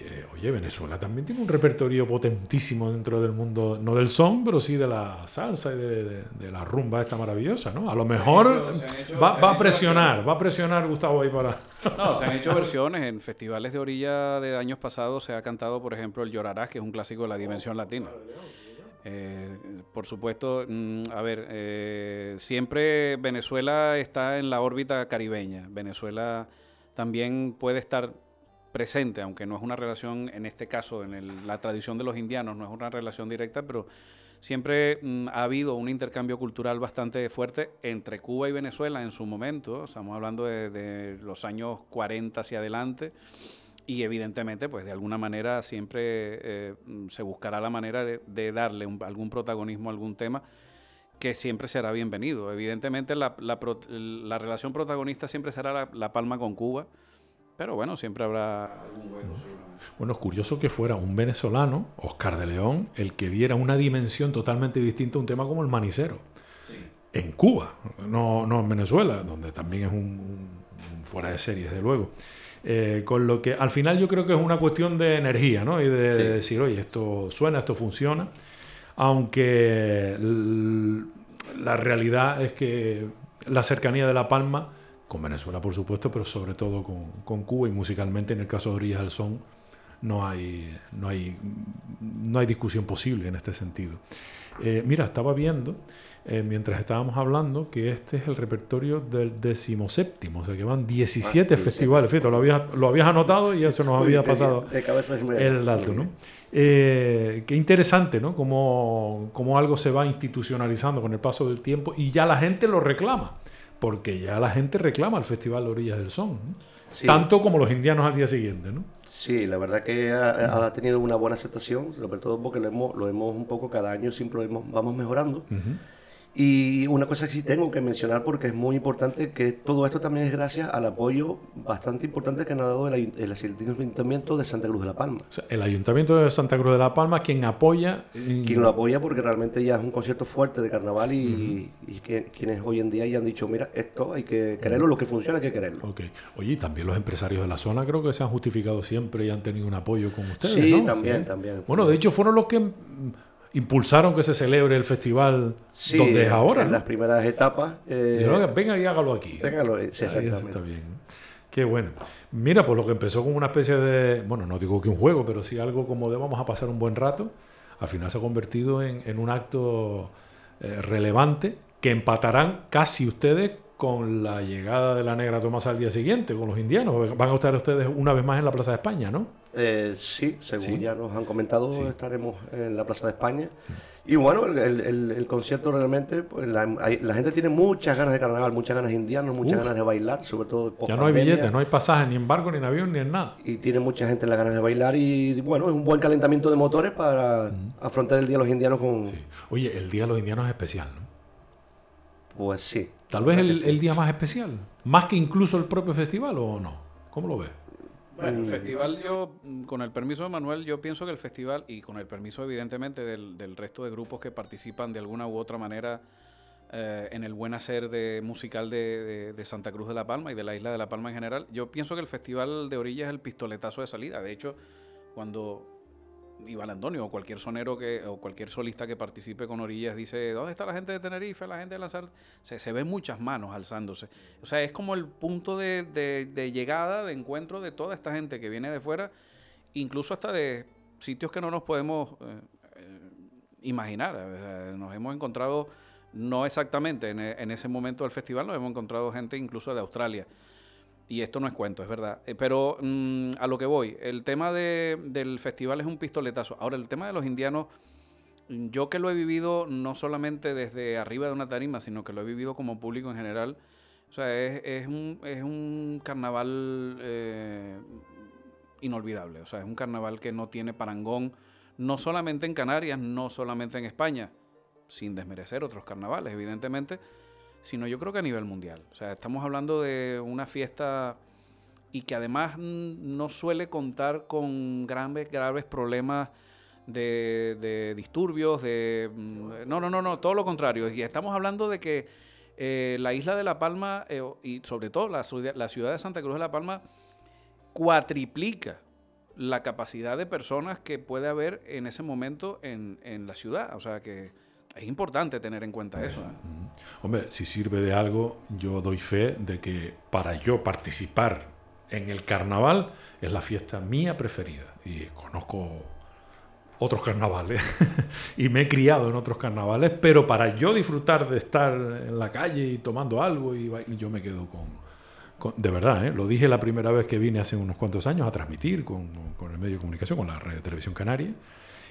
eh, oye, Venezuela también tiene un repertorio potentísimo dentro del mundo, no del son, pero sí de la salsa y de, la rumba esta maravillosa, ¿no? A lo mejor va, a presionar, va a presionar Gustavo ahí para... No, se han hecho versiones en festivales de orilla de años pasados, se ha cantado, por ejemplo, el Llorarás, que es un clásico de la dimensión latina. Eh, por supuesto, mm, a ver, eh, siempre Venezuela está en la órbita caribeña. Venezuela también puede estar presente, aunque no es una relación, en este caso, en la tradición de los indianos, no es una relación directa, pero siempre mm, ha habido un intercambio cultural bastante fuerte entre Cuba y Venezuela en su momento, estamos hablando de, los años 40 hacia adelante, y evidentemente, pues de alguna manera siempre eh, mm, se buscará la manera de, darle algún protagonismo a algún tema que siempre será bienvenido. Evidentemente la, relación protagonista siempre será la Palma con Cuba, pero bueno, siempre habrá algún Bueno, es curioso que fuera un venezolano, Oscar de León, el que diera una dimensión totalmente distinta a un tema como el manicero. En Cuba, no, no en Venezuela, donde también es un, fuera de serie, desde luego. Eh, con lo que al final yo creo que es una cuestión de energía, ¿no? Y de, de decir, oye, esto suena, esto funciona. Aunque la realidad es que la cercanía de La Palma con Venezuela por supuesto, pero sobre todo con, Cuba y musicalmente en el caso de Orillas del Son no hay, no hay, no hay discusión posible en este sentido. Eh, mira, estaba viendo eh, mientras estábamos hablando que este es el repertorio del decimoséptimo, o sea que van 17 ah, festivales. Fíjate, lo habías, lo habías anotado y eso nos había pasado el dato, ¿no? Eh, qué interesante, ¿no? Como, como algo se va institucionalizando con el paso del tiempo y ya la gente lo reclama porque ya la gente reclama el Festival de Orillas del Son, tanto como los indianos al día siguiente, ¿no? Sí, la verdad que ha, tenido una buena aceptación, sobre todo porque lo hemos, lo hemos un poco cada año, siempre lo vamos mejorando. Y una cosa que sí tengo que mencionar porque es muy importante que todo esto también es gracias al apoyo bastante importante que nos ha dado el, Ayuntamiento de Santa Cruz de la Palma. el Ayuntamiento de Santa Cruz de la Palma quien apoya... Quien lo apoya porque realmente ya es un concierto fuerte de carnaval y, que, quienes hoy en día ya han dicho, mira, esto hay que quererlo, lo que funciona hay que quererlo. Okay. Oye, y también los empresarios de la zona creo que se han justificado siempre y han tenido un apoyo con ustedes, Sí, también, también. Bueno, de hecho fueron los que impulsaron que se celebre el festival donde es ahora. En las primeras etapas. Eh, venga y hágalo aquí. Véngalo, sí, exactamente. Está bien. Qué bueno. Mira, pues lo que empezó como una especie de, bueno, no digo que un juego, pero sí algo como de vamos a pasar un buen rato, al final se ha convertido en, un acto eh, relevante que empatarán casi ustedes con la llegada de la Negra Tomás al día siguiente, con los indianos. Van a estar ustedes una vez más en la Plaza de España, ¿no? Eh, sí, según ya nos han comentado, estaremos en la Plaza de España. Y bueno, el, concierto realmente, pues la, gente tiene muchas ganas de carnaval, muchas ganas de indianos, muchas ganas de bailar, sobre todo Ya no hay billetes, no hay pasajes, ni en barco, ni en avión, ni en nada. Y tiene mucha gente las ganas de bailar y bueno, es un buen calentamiento de motores para afrontar el Día de los Indianos con... Oye, el Día de los Indianos es especial, ¿no? Pues sí. Tal vez el, día más especial, más que incluso el propio festival o no. ¿Cómo lo ves? Bueno, el festival, yo, con el permiso de Manuel, yo pienso que el festival, y con el permiso evidentemente del, resto de grupos que participan de alguna u otra manera eh, en el buen hacer de, musical de, de, Santa Cruz de la Palma y de la isla de La Palma en general, yo pienso que el festival de Orilla es el pistoletazo de salida. De hecho, cuando Iván Antonio o cualquier sonero que, o cualquier solista que participe con Orillas dice, ¿dónde está la gente de Tenerife, la gente de Lanzar? Se, se ven muchas manos alzándose. O sea, es como el punto de, llegada, de encuentro de toda esta gente que viene de fuera, incluso hasta de sitios que no nos podemos eh, eh, imaginar. nos hemos encontrado, no exactamente en, en ese momento del festival, nos hemos encontrado gente incluso de Australia y esto no es cuento, es verdad. Eh, pero mm, a lo que voy, el tema del festival es un pistoletazo. Ahora, el tema de los indianos, yo que lo he vivido no solamente desde arriba de una tarima, sino que lo he vivido como público en general, o sea, es, un, es un, carnaval eh, inolvidable. O sea, es un carnaval que no tiene parangón, no solamente en Canarias, no solamente en España, sin desmerecer otros carnavales, evidentemente sino yo creo que a nivel mundial. O sea, estamos hablando de una fiesta y que además no suele contar con graves, graves problemas de, de disturbios, de... mm, No, no, no, no, todo lo contrario. Y estamos hablando de que eh, la isla de La Palma eh, y sobre todo la, ciudad- de Santa Cruz de La Palma cuatriplica la capacidad de personas que puede haber en ese momento en, en la ciudad. O sea que es importante tener en cuenta eso. Hombre, si sirve de algo, yo doy fe de que para yo participar en el carnaval es la fiesta mía preferida. Y conozco otros carnavales y me he criado en otros carnavales, pero para yo disfrutar de estar en la calle y tomando algo, y yo me quedo con... de verdad, ¿eh? lo dije la primera vez que vine hace unos cuantos años a transmitir con, el medio de comunicación, con la red de televisión canaria,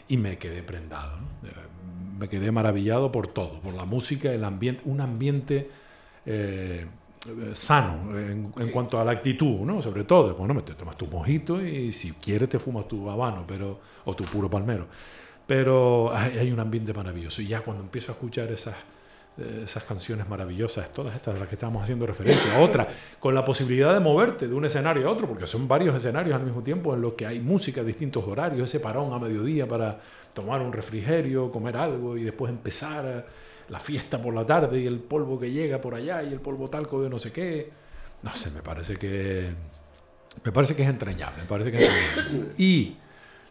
y me quedé prendado. Me quedé maravillado por todo, por la música, el ambiente, un ambiente eh, eh, sano en, en cuanto a la actitud, ¿no? Sobre todo, bueno, te tomas tu mojito y si quieres te fumas tu habano, pero o tu puro palmero. Pero hay, hay un ambiente maravilloso y ya cuando empiezo a escuchar esas esas canciones maravillosas, todas estas de las que estábamos haciendo referencia, otra, con la posibilidad de moverte de un escenario a otro, porque son varios escenarios al mismo tiempo en los que hay música distintos horarios, ese parón a mediodía para tomar un refrigerio, comer algo y después empezar la fiesta por la tarde y el polvo que llega por allá y el polvo talco de no sé qué. No sé, me parece que me parece que es entrañable, me parece que es entrañable. Y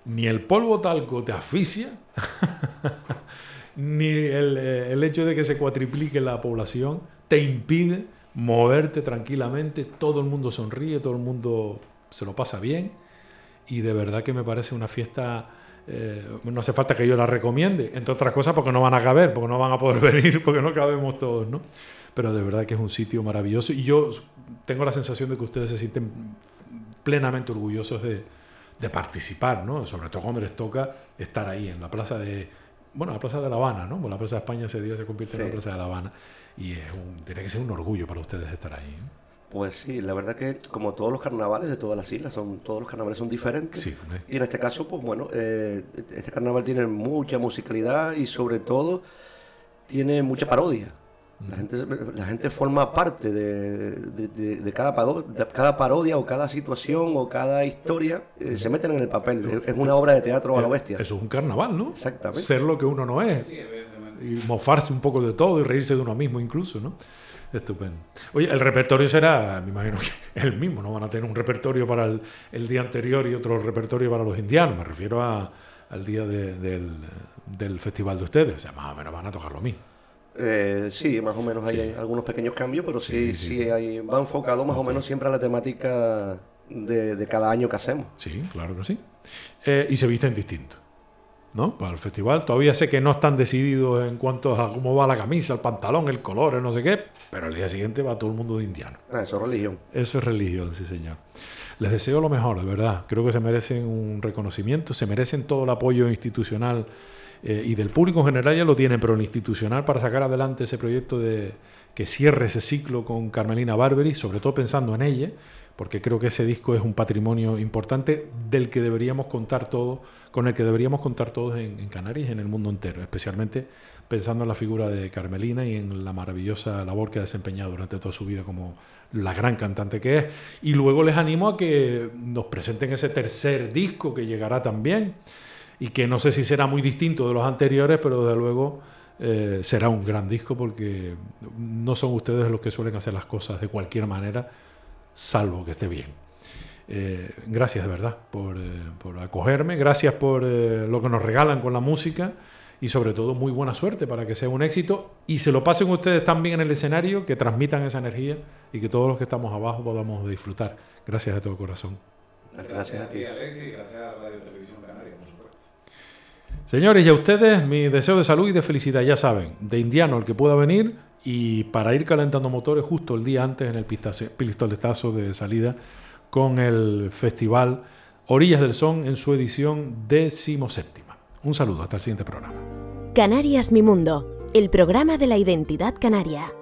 ni el polvo talco te asfixia, ni el, eh, el hecho de que se cuatriplique la población te impide moverte tranquilamente, todo el mundo sonríe, todo el mundo se lo pasa bien y de verdad que me parece una fiesta, eh, no hace falta que yo la recomiende, entre otras cosas porque no van a caber, porque no van a poder venir, porque no cabemos todos, ¿no? Pero de verdad que es un sitio maravilloso y yo tengo la sensación de que ustedes se sienten plenamente orgullosos de, de participar, ¿no? Sobre todo cuando les toca estar ahí en la plaza de, bueno, la plaza de La Habana, ¿no? Pues la plaza de España ese día se convierte en la plaza de La Habana y es un, tiene que ser un orgullo para ustedes estar ahí. ¿eh? Pues sí, la verdad que como todos los carnavales de todas las islas, son, todos los carnavales son diferentes. Sí. Y en este caso, pues bueno, eh, este carnaval tiene mucha musicalidad y sobre todo tiene mucha parodia. La gente, la gente forma parte de, de- de- de cada, pado- de cada parodia o cada situación o cada historia, eh, se meten en el papel. Es, es una obra de teatro a la bestia. Eso es un carnaval, ¿no? Exactamente. Ser lo que uno no es. Y mofarse un poco de todo y reírse de uno mismo incluso, ¿no? Estupendo. Oye, el repertorio será, me imagino que el mismo, no van a tener un repertorio para el, el día anterior y otro repertorio para los indianos, me refiero a- al día de- del, del festival de ustedes, o sea, más o menos van a tocar lo mismo. Eh, sí, más o menos hay algunos pequeños cambios, pero sí, sí, hay, va enfocado más o menos siempre a la temática de, de cada año que hacemos. Sí, claro que sí. Eh, y se visten distintos, ¿no? Para el festival. Todavía sé que no están decididos en cuanto a cómo va la camisa, el pantalón, el color, el no sé qué, pero el día siguiente va todo el mundo de indiano. Ah, eso es religión. Eso es religión, sí, señor. Les deseo lo mejor, de verdad. Creo que se merecen un reconocimiento, se merecen todo el apoyo institucional eh, y del público en general ya lo tienen, pero el institucional para sacar adelante ese proyecto de que cierre ese ciclo con Carmelina Barberi, sobre todo pensando en ella, porque creo que ese disco es un patrimonio importante del que deberíamos contar todos, con el que deberíamos contar todos en, en Canarias y en el mundo entero, especialmente pensando en la figura de Carmelina y en la maravillosa labor que ha desempeñado durante toda su vida como la gran cantante que es. Y luego les animo a que nos presenten ese tercer disco que llegará también y que no sé si será muy distinto de los anteriores, pero desde luego eh, será un gran disco porque no son ustedes los que suelen hacer las cosas de cualquier manera, salvo que esté bien. Eh, gracias de verdad por, eh, por acogerme, gracias por eh, lo que nos regalan con la música y sobre todo muy buena suerte para que sea un éxito y se lo pasen ustedes también en el escenario, que transmitan esa energía y que todos los que estamos abajo podamos disfrutar. Gracias de todo corazón. Gracias a ti. Alexis, gracias a Radio Televisión Canaria, por supuesto. Señores, y a ustedes mi deseo de salud y de felicidad, ya saben, de indiano el que pueda venir y para ir calentando motores justo el día antes en el pistoletazo de salida con el festival Orillas del Son en su edición decimoséptima. Un saludo, hasta el siguiente programa. Canarias Mi Mundo, el programa de la identidad canaria.